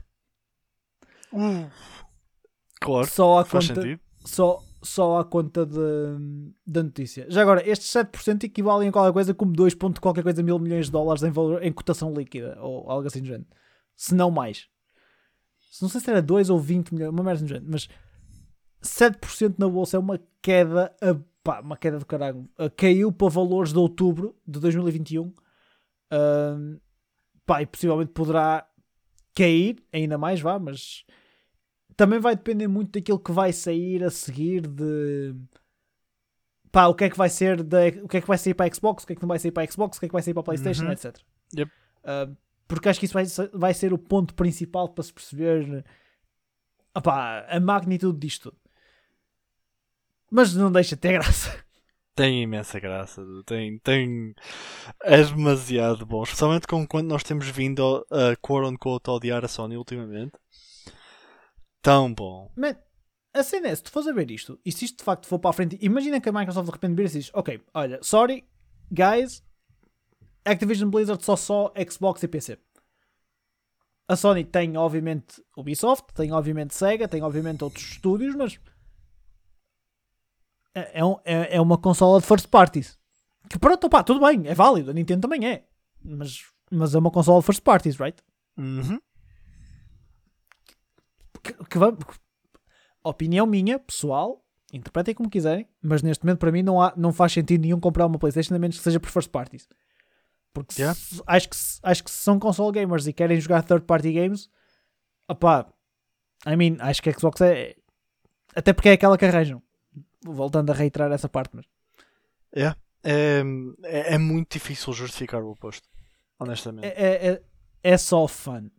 Claro, Só à faz conta, sentido. só, só à conta de, da notícia. Já agora, estes 7% equivalem a qualquer coisa como 2 ponto qualquer coisa mil milhões de dólares em, valor, em cotação líquida, ou algo assim do género. Se não mais. Não sei se era 2 ou 20 milhões, uma merda do género, mas 7% na bolsa é uma queda, pá, uma queda do caralho. Caiu para valores de outubro de 2021. Um, pá, e possivelmente poderá cair ainda mais, vá, mas também vai depender muito daquilo que vai sair a seguir de pá, o que é que vai ser da, o que é que vai sair para a Xbox, o que é que não vai sair para a Xbox, o que é que vai sair para a Playstation, Uhum. etc. Yep. Uh, porque acho que isso vai, ser- vai ser o ponto principal para se perceber opá, a magnitude disto tudo. Mas não deixa de ter graça. Tem imensa graça, tem, tem. É demasiado bom, especialmente com quando nós temos vindo a quote unquote odiar a Sony ultimamente. Tão bom. Man, a cena é, se tu fores a ver isto, e se isto de facto for para a frente, imagina que a Microsoft de repente vira e diz: Ok, olha, sorry, guys, Activision Blizzard só só Xbox e PC. A Sony tem, obviamente, Ubisoft, tem, obviamente, Sega, tem, obviamente, outros estúdios, mas é, é, é- é uma consola de first parties. Que pronto, pá, tudo bem, é válido, a Nintendo também é. Mas, mas é uma consola de first parties, right? Uhum. Que, que vamos- opinião minha, pessoal, interpretem como quiserem, mas neste momento para mim não, há, não faz sentido nenhum comprar uma Playstation a menos que seja por first parties. Porque se- Yeah. acho, que, se- acho que se são console gamers e querem jogar third party games, opá, I mean, acho que a Xbox é. Até porque é aquela que arranjam. Voltando a reiterar essa parte, mas É, é, é, é muito difícil justificar o oposto. Honestamente. é, é, é, é só fun.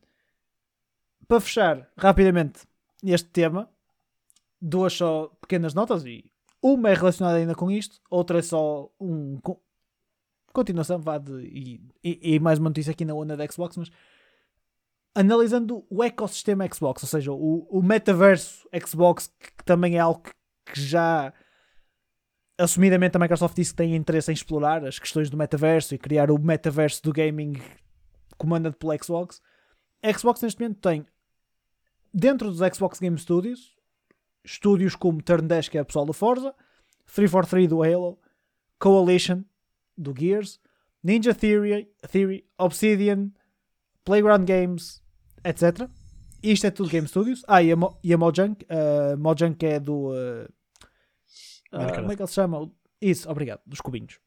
Para fechar rapidamente este tema, duas só pequenas notas e uma é relacionada ainda com isto, outra é só um co- continuação vá de, e, e, e mais uma notícia aqui na onda da Xbox, mas analisando o ecossistema Xbox, ou seja, o, o metaverso Xbox, que, também é algo que, que já assumidamente a Microsoft disse que tem interesse em explorar as questões do metaverso e criar o metaverso do gaming comandado pela Xbox. A Xbox neste momento tem dentro dos Xbox Game Studios estúdios como Turn 10 que é o pessoal do Forza, 343 do Halo, Coalition do Gears, Ninja Theory, Theory Obsidian, Playground Games, etc. Isto é tudo Game Studios. Ah, e a, Mo e a Mojang, uh, Mojang é do. uh, Minecraft. como é que ele se chama? Isso, obrigado, dos cubinhos.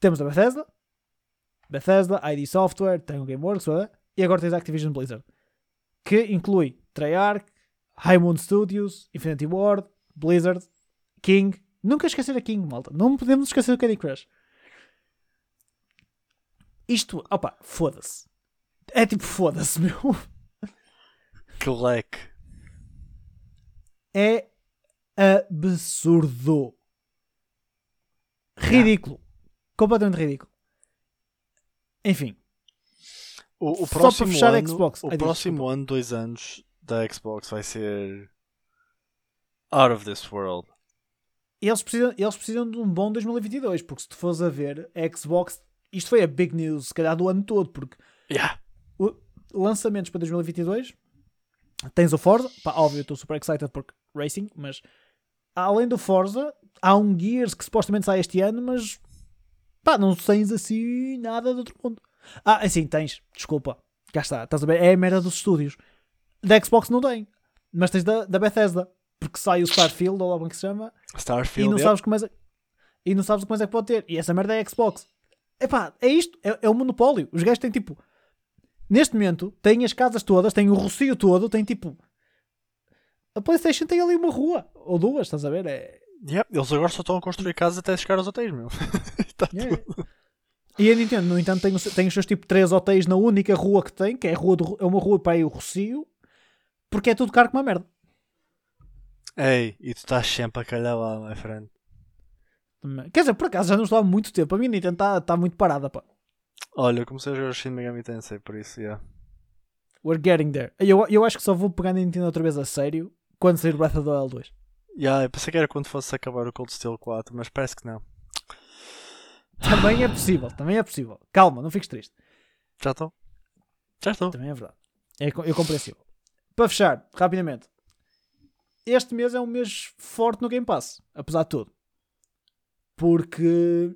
Temos a Bethesda, Bethesda, ID Software, tem o GameWorks, e agora tens a Activision Blizzard, que inclui Treyarch, High Moon Studios, Infinity Ward, Blizzard, King. Nunca esquecer a King, malta. Não podemos esquecer do Candy Crush. Isto, opa, foda-se. É tipo, foda-se, meu. Que leque. É absurdo. Ridículo. Completamente ridículo. Enfim. O, o Só para próximo fechar a ano, Xbox. O Ai, próximo desculpa. ano, dois anos da Xbox vai ser out of this world. Eles precisam, eles precisam de um bom 2022, porque se tu fores a ver, a Xbox, isto foi a big news, se calhar do ano todo, porque Yeah. lançamentos para 2022 tens o Forza, pá, óbvio, eu estou super excited porque Racing, mas além do Forza, há um Gears que supostamente sai este ano, mas pá, não tens assim nada de outro mundo. Ah, assim, tens, desculpa, cá está, estás a ver, é a merda dos estúdios. Da Xbox não tem, mas tens da, da Bethesda, porque sai o Starfield, ou lá como é que se chama, Starfield. e não yep. sabes como é e não sabes o que mais é que pode ter. E essa merda é a Xbox. Epá, é isto, é, é o monopólio. Os gajos têm tipo, neste momento, têm as casas todas, têm o rocio todo, têm tipo, a PlayStation tem ali uma rua ou duas, estás a ver? É, Yep, Eles agora só estão a construir casas até chegar aos hotéis, meu. Tá é. tudo. E a Nintendo, no entanto, tem, tem os seus tipo três hotéis na única rua que tem, que é, a rua do- é uma rua para ir o rocio, porque é tudo caro como uma merda. Ei, e tu estás sempre a calhar lá, my friend. Quer dizer, por acaso já não estou há muito tempo. A minha Nintendo está tá muito parada, pá. Olha, eu comecei a jogar Shin Megami Tensei, por isso, yeah. We're getting there. Eu, eu acho que só vou pegar na Nintendo outra vez a sério quando sair Breath of the Wild 2. Yeah, eu pensei que era quando fosse acabar o Cold Steel 4, mas parece que não. Também é possível, também é possível. Calma, não fiques triste. Já estou? Já estou. Também é verdade. É, é compreensível. Para fechar, rapidamente. Este mês é um mês forte no Game Pass, apesar de tudo. Porque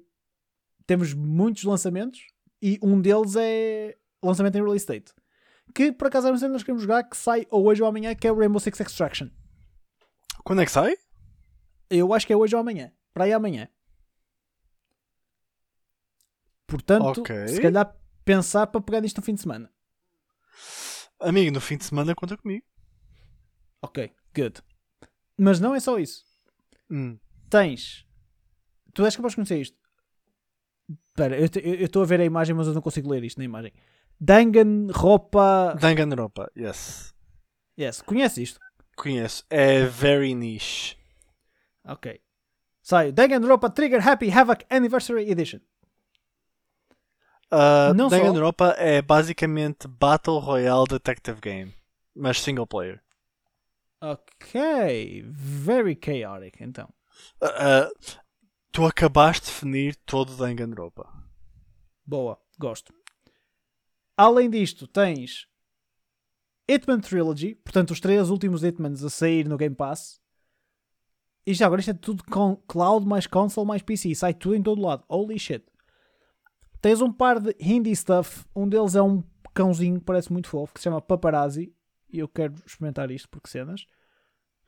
temos muitos lançamentos e um deles é lançamento em release date. Que por acaso é um que nós queremos jogar que sai ou hoje ou amanhã, que é o Rainbow Six Extraction. Quando é que sai? Eu acho que é hoje ou amanhã. Para aí amanhã. Portanto, Ok. se calhar pensar para pegar nisto no fim de semana. Amigo, no fim de semana conta comigo. Ok, good. Mas não é só isso. Hum. Tens. Tu és capaz de conhecer isto. Espera, eu estou a ver a imagem, mas eu não consigo ler isto na imagem. Danganronpa. Danganronpa, yes. Yes, conhece isto? Conheço. É very niche. Ok. Sai. Danganronpa Trigger Happy Havoc Anniversary Edition. Uh, Não só- Danganronpa é basicamente Battle Royale Detective Game, mas single player. Ok. Very chaotic, então. Uh, uh, tu acabaste de definir todo Danganronpa. Boa, gosto. Além disto, tens Hitman Trilogy, portanto, os três últimos Hitmans a sair no Game Pass. E já agora isto é tudo com cloud mais console mais PC, sai tudo em todo lado. Holy shit. Tens um par de indie stuff, um deles é um cãozinho que parece muito fofo, que se chama Paparazzi, e eu quero experimentar isto porque cenas.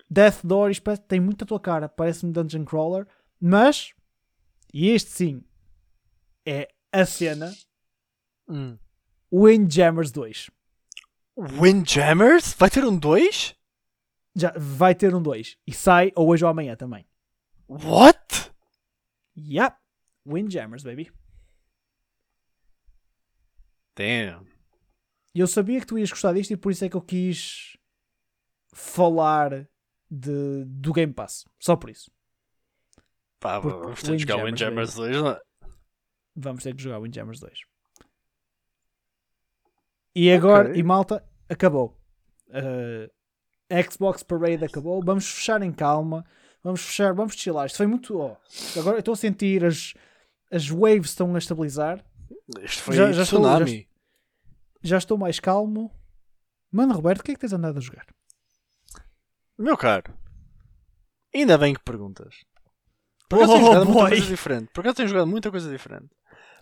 Death Door, tem muito a tua cara, parece-me Dungeon Crawler, mas, e este sim, é a cena Hum. Windjammers 2. Windjammers? Vai ter um 2? Já vai ter um 2. E sai ou hoje ou amanhã também. What? Yep. Windjammers, baby. Damn. Eu sabia que tu ias gostar disto e por isso é que eu quis falar de, do Game Pass. Só por isso. Pá, Porque vamos ter de jogar Windjammers, Windjammers 2, não é? Vamos ter que jogar Windjammers 2. E agora, Ok. e malta, acabou. Uh, Xbox Parade acabou. Vamos fechar em calma. Vamos fechar, vamos chilar. Isto foi muito. ó, agora eu estou a sentir as, as waves estão a estabilizar. Isto foi Já- já estou- tsunami. Já estou mais calmo. Mano, Roberto, o que é que tens andado a jogar? Meu caro, ainda bem que perguntas. Por acaso tenho Oh, jogado muita boy. coisa diferente. Por acaso tenho jogado muita coisa diferente.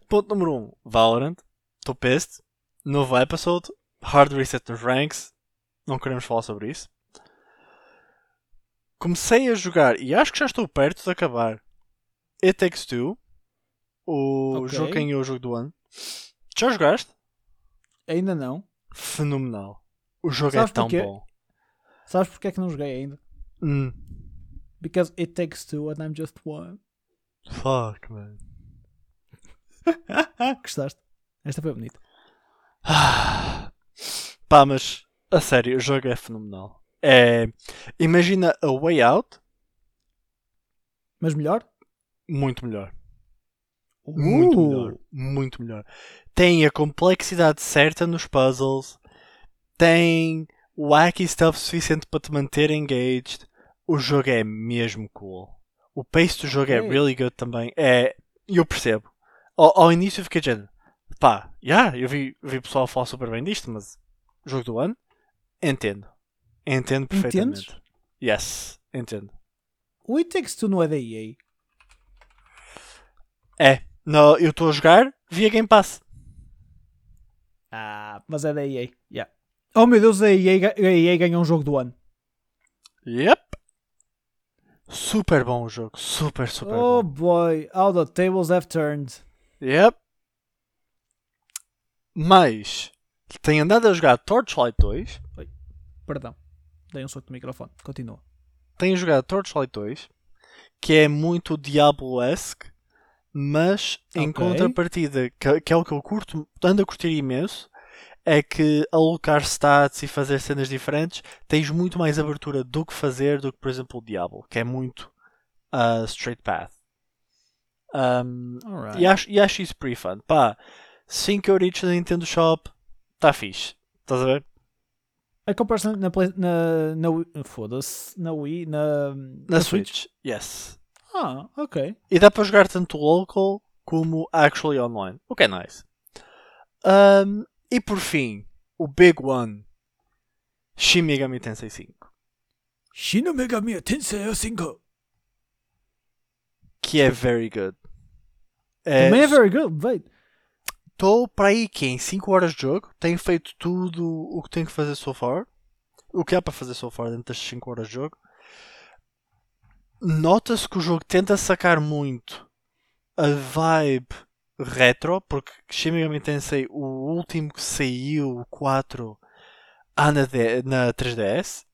Ponto número 1, um, Valorant. Estou pissed. Novo episode. Hard reset nos ranks. Não queremos falar sobre isso. Comecei a jogar e acho que já estou perto de acabar. It Takes Two. O Ok. jogo ganhou o jogo do ano. Já jogaste? Ainda não. Fenomenal. O jogo Sabes é tão porquê? bom. Sabes porque é que não joguei ainda? Hum. Because it takes two and I'm just one. Fuck, man. Gostaste? Esta foi bonita. Pá, mas a sério, o jogo é fenomenal. É. Imagina a Way Out, Mas melhor? muito melhor. Muito Uh! melhor. Muito melhor. Tem a complexidade certa nos puzzles. Tem wacky stuff suficiente para te manter engaged. O jogo é mesmo cool. O pace do jogo é Ok. really good também. É. Eu percebo. Ao, ao início eu fiquei dizendo, pá, yeah, eu vi, vi pessoal falar super bem disto, mas jogo do ano, entendo. Entendo perfeitamente. Entendes? Yes, entendo. O It Takes Two não é da EA. É, no, eu estou a jogar via Game Pass. Ah, mas é da EA. Yeah. Oh meu Deus, a EA, a EA ganhou um jogo do ano. Yep. Super bom o jogo. Super, super oh bom. boy, how the tables have turned. Yep. Mas tenho andado a jogar Torchlight 2. Perdão, dei um soco no microfone. Continua. Tenho jogado Torchlight 2, que é muito Diablo-esque, mas em Ok. contrapartida, que, que é o que eu curto, ando a curtir imenso, é que alocar stats e fazer cenas diferentes, tens muito mais abertura do que fazer do que, por exemplo, o Diablo, que é muito uh, straight path. Um, e, acho, e acho isso pretty fun. Pá, 5 euritos na Nintendo Shop, está fixe. Estás a ver? A comparação na, Play- na, na Wii- foda-se, na Wii, na, Na, Switch. Yes. Ah, ok. E dá para jogar tanto local como actually online. O que é nice. Um, e por fim, o big one. Shin Megami Tensei 5. Shin Megami Tensei 5. Que é very good. É, Também é very good, wait. Estou para aí que em 5 horas de jogo tenho feito tudo o que tenho que fazer so far. O que há para fazer so far dentro das 5 horas de jogo. Nota-se que o jogo tenta sacar muito a vibe retro, porque Shin Megami Tensei, o último que saiu, o 4, há na, D- na 3DS.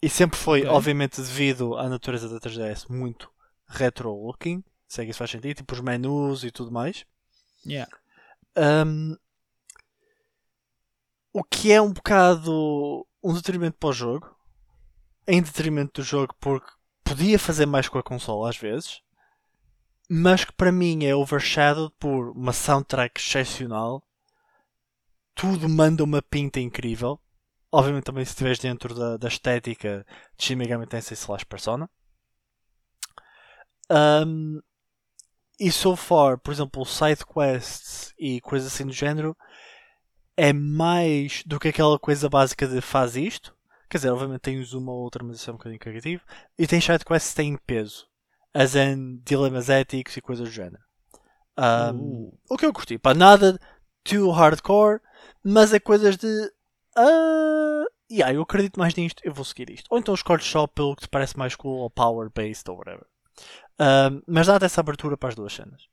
E sempre foi, Ok. obviamente, devido à natureza da 3DS, muito retro looking. Sei que isso faz sentido, tipo os menus e tudo mais. Yeah. Um, o que é um bocado um detrimento para o jogo, em detrimento do jogo, porque podia fazer mais com a consola às vezes, mas que para mim é overshadowed por uma soundtrack excepcional. Tudo manda uma pinta incrível. Obviamente também se estiveres dentro da, da estética de Shin Megami Tensei slash Persona. Um, e so far, por exemplo, side quests e coisas assim do género é mais do que aquela coisa básica de faz isto. Quer dizer, obviamente tens uma ou outra, mas isso é um bocadinho criativo. E tem side quests que têm peso, as em dilemas éticos e coisas do género. Um, Uh. O que eu curti, pá, nada too hardcore, mas é coisas de. ah yeah, eu acredito mais nisto, eu vou seguir isto. Ou então escolhes só pelo que te parece mais cool, ou power based, ou whatever. Um, mas dá essa abertura para as duas cenas.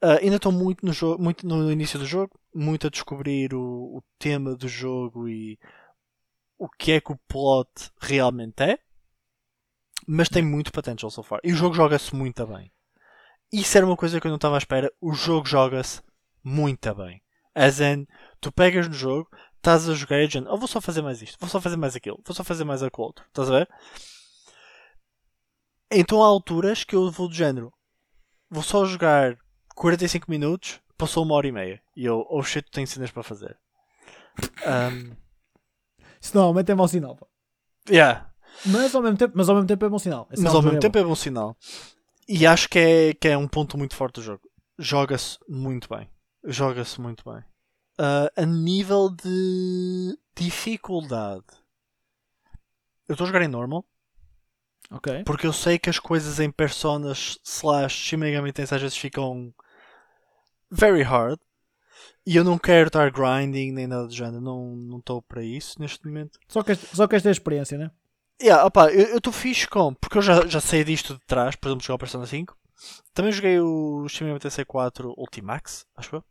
Uh, ainda estou muito no, jogo, muito no início do jogo, muito a descobrir o, o tema do jogo e o que é que o plot realmente é. Mas tem muito potential so far. E o jogo joga-se muito bem. Isso era uma coisa que eu não estava à espera. O jogo joga-se muito bem. As in, tu pegas no jogo, estás a jogar e dizendo, oh, vou só fazer mais isto, vou só fazer mais aquilo, vou só fazer mais aquilo outro. Estás a ver? Então há alturas que eu vou do género, vou só jogar 45 minutos, passou uma hora e meia. E eu, oh shit, tenho cenas para fazer. Um, Isso normalmente é mau sinal. pá. yeah. Mas ao mesmo tempo, mas ao mesmo tempo é bom sinal. Esse Mas ao mesmo jogo tempo é bom sinal. E acho que é, que é um ponto muito forte do jogo. Joga-se muito bem. Joga-se muito bem. Ah, a nível de dificuldade, eu estou a jogar em normal. bom. Ok. Porque eu sei que as coisas em personas slash Shin Megami Tensei às vezes ficam very hard. E eu não quero estar grinding nem nada do género. Não estou para isso neste momento. Só que só queres ter experiência, né? Yeah, opa, eu estou fixe com, porque eu já, já sei disto de trás, por exemplo, jogar o Persona 5. Também joguei o Shin Megami Tensei 4 Ultimax, acho eu.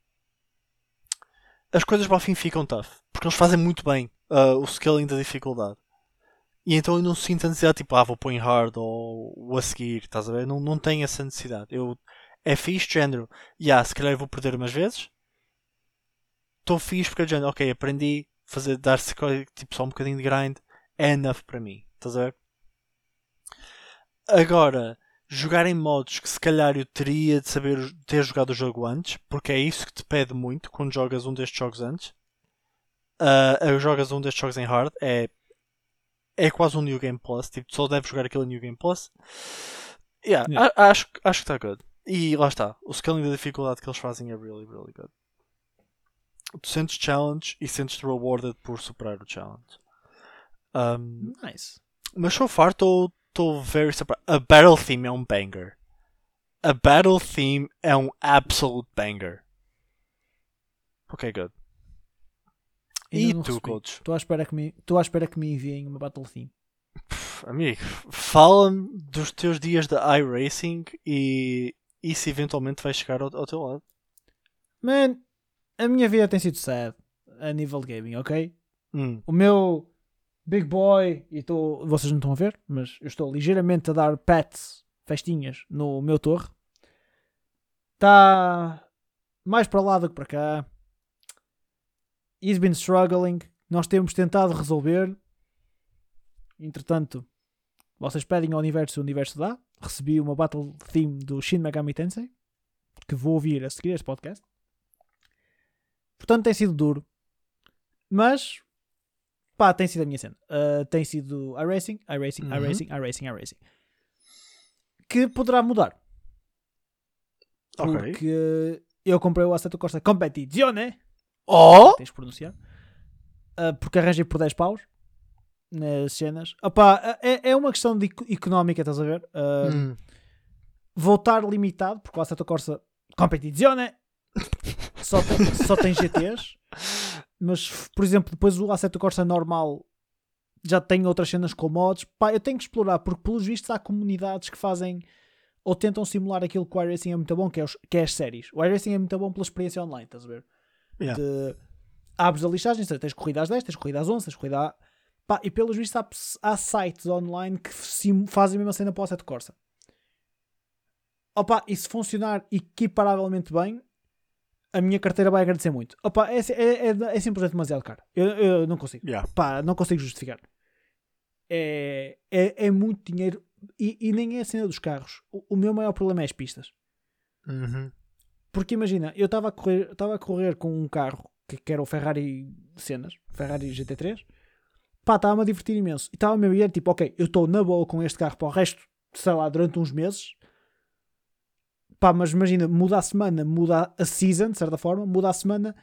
as coisas para o fim ficam tough. Porque eles fazem muito bem uh, o scaling da dificuldade. E então eu não sinto a necessidade, tipo, ah, vou pôr em hard ou o a seguir, estás a ver? Não, não tenho essa necessidade. Eu, é fixe, género, e yeah, se calhar vou perder umas vezes. Estou fixe porque, género, ok, aprendi a fazer, dar-se tipo, só um bocadinho de grind, é enough para mim, estás a ver? Agora, jogar em modos que se calhar eu teria de saber ter jogado o jogo antes, porque é isso que te pede muito quando jogas um destes jogos antes. Uh, jogas um destes jogos em hard, é é quase um New Game Plus. Tipo, só deve jogar aquele New Game Plus. Yeah, yeah. Acho, acho que está good. E lá está. O scaling da dificuldade que eles fazem é really, really good. Tu sentes challenge e sentes-te rewarded por superar o challenge. Um, nice. Mas so far estou very surprised. A battle theme é um banger. A battle theme é um absolute banger. Ok, good. E tu, coach? Estou à espera que me, estou à espera que me enviem uma Battle Theme. amigo, fala-me dos teus dias de iRacing e isso eventualmente vai chegar ao, ao teu lado. Man, a minha vida tem sido sad a nível de gaming, ok? Hum. O meu Big Boy, e tô, vocês não estão a ver, mas eu estou ligeiramente a dar pets, festinhas, no meu torre. Está mais para lá do que para cá he's been struggling. Nós temos tentado resolver. Entretanto, vocês pedem ao universo, o universo dá. Recebi uma battle theme do Shin Megami Tensei, que vou ouvir a seguir este podcast. Portanto, tem sido duro. Mas, pá, tem sido a minha cena. Uh, tem sido iRacing, iRacing, uhum. iRacing, iRacing, iRacing. Que poderá mudar. Okay. Porque eu comprei o Assetto Corsa Competizione Oh! Tens de pronunciar. Uh, porque arranjei por 10 paus nas cenas. Opa, é, é uma questão de económica, estás a ver? Uh, hum. Vou estar limitado, porque o Assetto Corsa Competizione só tem, só tem GTs. Mas, por exemplo, depois o Assetto Corsa normal já tem outras cenas com mods. Pá, eu tenho que explorar, porque pelos vistos há comunidades que fazem ou tentam simular aquilo que o iRacing é muito bom, que é, os, que é as séries. O iRacing é muito bom pela experiência online, estás a ver? Yeah. De, abres a listagem, tens corrida às 10, tens corrida às 11, tens corrida à... Pá, e pelos vistos há, há sites online que fazem a mesma cena para o Assetto Corsa. Opa, e se funcionar equiparavelmente bem, a minha carteira vai agradecer muito. Opa, é, é, é, é simplesmente demasiado caro. Eu, eu não consigo. Yeah. Pá, não consigo justificar. É, é, é muito dinheiro e, e, nem é a cena dos carros. O, o meu maior problema é as pistas. Uhum. Porque imagina, eu estava a correr, estava a correr com um carro que, que era o Ferrari cenas, Ferrari GT3. Pá, estava-me a divertir imenso. E estava-me a ver, tipo, ok, eu estou na boa com este carro para o resto, sei lá, durante uns meses. Pá, mas imagina, muda a semana, muda a season, de certa forma, muda a semana,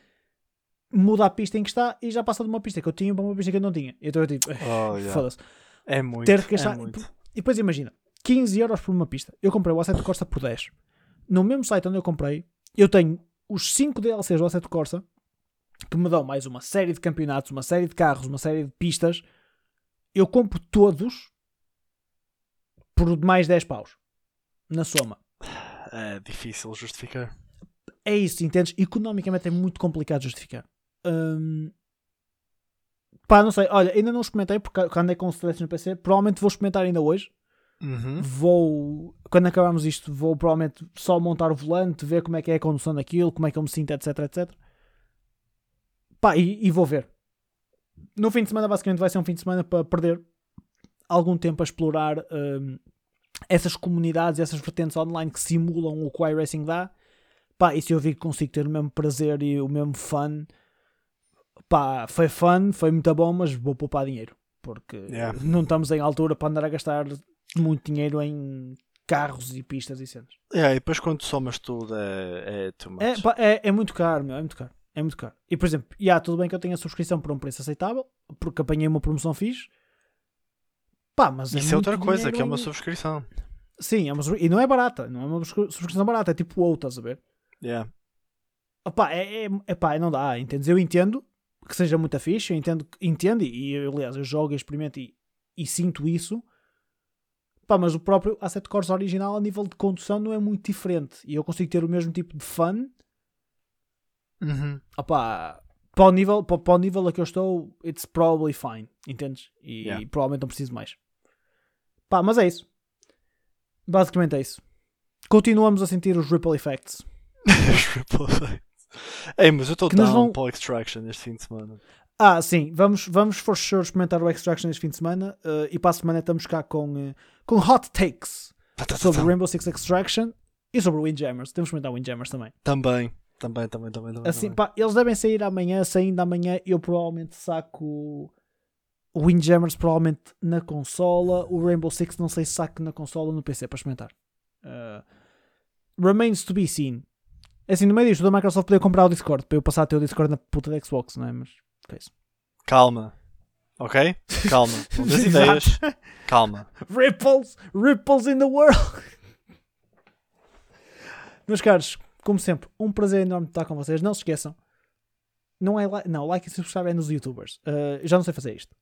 muda a pista em que está e já passa de uma pista que eu tinha para uma pista que eu não tinha. Então eu tipo, oh, yeah. foda-se. É muito. Ter que gastar. É muito. E depois imagina, 15 euros por uma pista. Eu comprei o Assetto Corsa por 10. No mesmo site onde eu comprei, eu tenho os 5 DLCs do Assetto Corsa que me dão mais uma série de campeonatos, uma série de carros, uma série de pistas. Eu compro todos por mais 10 paus na soma. É difícil justificar. É isso, entendes? Economicamente é muito complicado justificar. Hum... Pá, não sei. Olha, ainda não experimentei porque andei com o stress no PC. Provavelmente vou experimentar ainda hoje. Uhum. Vou, quando acabarmos isto, vou provavelmente só montar o volante, ver como é que é a condução daquilo, como é que eu me sinto, etc, etc. Pá, e, e vou ver. No fim de semana, basicamente, vai ser um fim de semana para perder algum tempo a explorar um, essas comunidades, essas vertentes online que simulam o que o iRacing dá. Pá, e se eu vi que consigo ter o mesmo prazer e o mesmo fun, pá, foi fun, foi muito bom, mas vou poupar dinheiro. Porque yeah. não estamos em altura para andar a gastar muito dinheiro em carros e pistas e cenas. É, e depois quando somas tudo é, é too much. É, é, é, muito caro, meu, é muito caro. É muito caro. E por exemplo, yeah, tudo bem que eu tenho a subscrição por um preço aceitável, porque apanhei uma promoção fixe. Pá, mas é Isso é, outra coisa, que é uma subscrição. Sim, é uma, e não é barata, não é uma subscrição barata, é tipo outra, estás a ver? Yeah. Opa, é, é, é pá, não dá, entendes? Eu entendo que seja muito fixe, eu entendo, entendo e aliás eu jogo e experimento e, e sinto isso, Pá, mas o próprio Asset Corsa original a nível de condução não é muito diferente. E eu consigo ter o mesmo tipo de fun. Uhum. Opá, para o nível, para, para o nível a que eu estou, it's probably fine, entendes? E, Yeah. provavelmente não preciso mais. Pá, mas é isso. Basicamente é isso. Continuamos a sentir os ripple effects. Triple X. Ei, mas eu estou down vão- para o Extraction este fim de semana. Ah, sim, vamos, vamos for sure experimentar o Extraction este fim de semana eh, e para a semana estamos cá com, eh, com hot takes sobre o Rainbow Six Extraction e sobre o Windjammers. Temos que experimentar o Windjammers também. Também, também, também, também. também, Assim, também. pá, eles devem sair amanhã, saindo amanhã, eu provavelmente saco o Windjammers provavelmente na consola, o Rainbow Six não sei se saco na consola ou no PC para experimentar. Uh, remains to be seen. É Assim, no meio disto, da Microsoft poder comprar o Discord para eu passar a ter o Discord na puta da Xbox, não é? Mas, que é isso. Calma. Ok? Calma. Tens ideias. Calma. Ripples, ripples in the world. Meus caros, como sempre, um prazer enorme estar com vocês. Não se esqueçam. Não é like, não, like e subscribe é nos youtubers. Uh, eu já não sei fazer isto.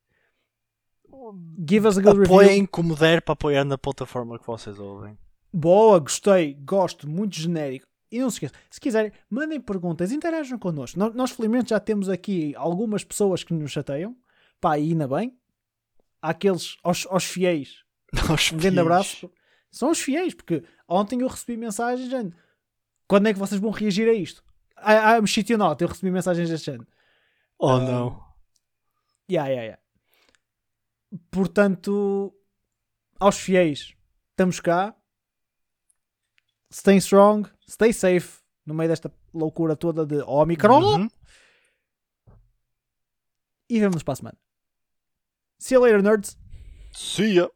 Give us a good review. Apoiem como der para apoiar na plataforma que vocês ouvem. Boa, gostei, gosto, muito genérico. E não se esqueçam, se quiserem, mandem perguntas, interajam connosco. Nós, nós felizmente já temos aqui algumas pessoas que nos chateiam. Pá, e ainda bem. Há aqueles, aos, aos fiéis, Aos Um grande pios. abraço. São os fiéis, porque ontem eu recebi mensagens dizendo quando é que vocês vão reagir a isto? I, I'm shit you not. Eu recebi mensagens deste género. Oh Ah, não. Yeah, yeah, yeah. Portanto, aos fiéis, estamos cá. Stay strong, stay safe no meio desta loucura toda de Omicron. Uhum. E vemos para a semana. See you later, nerds. See ya.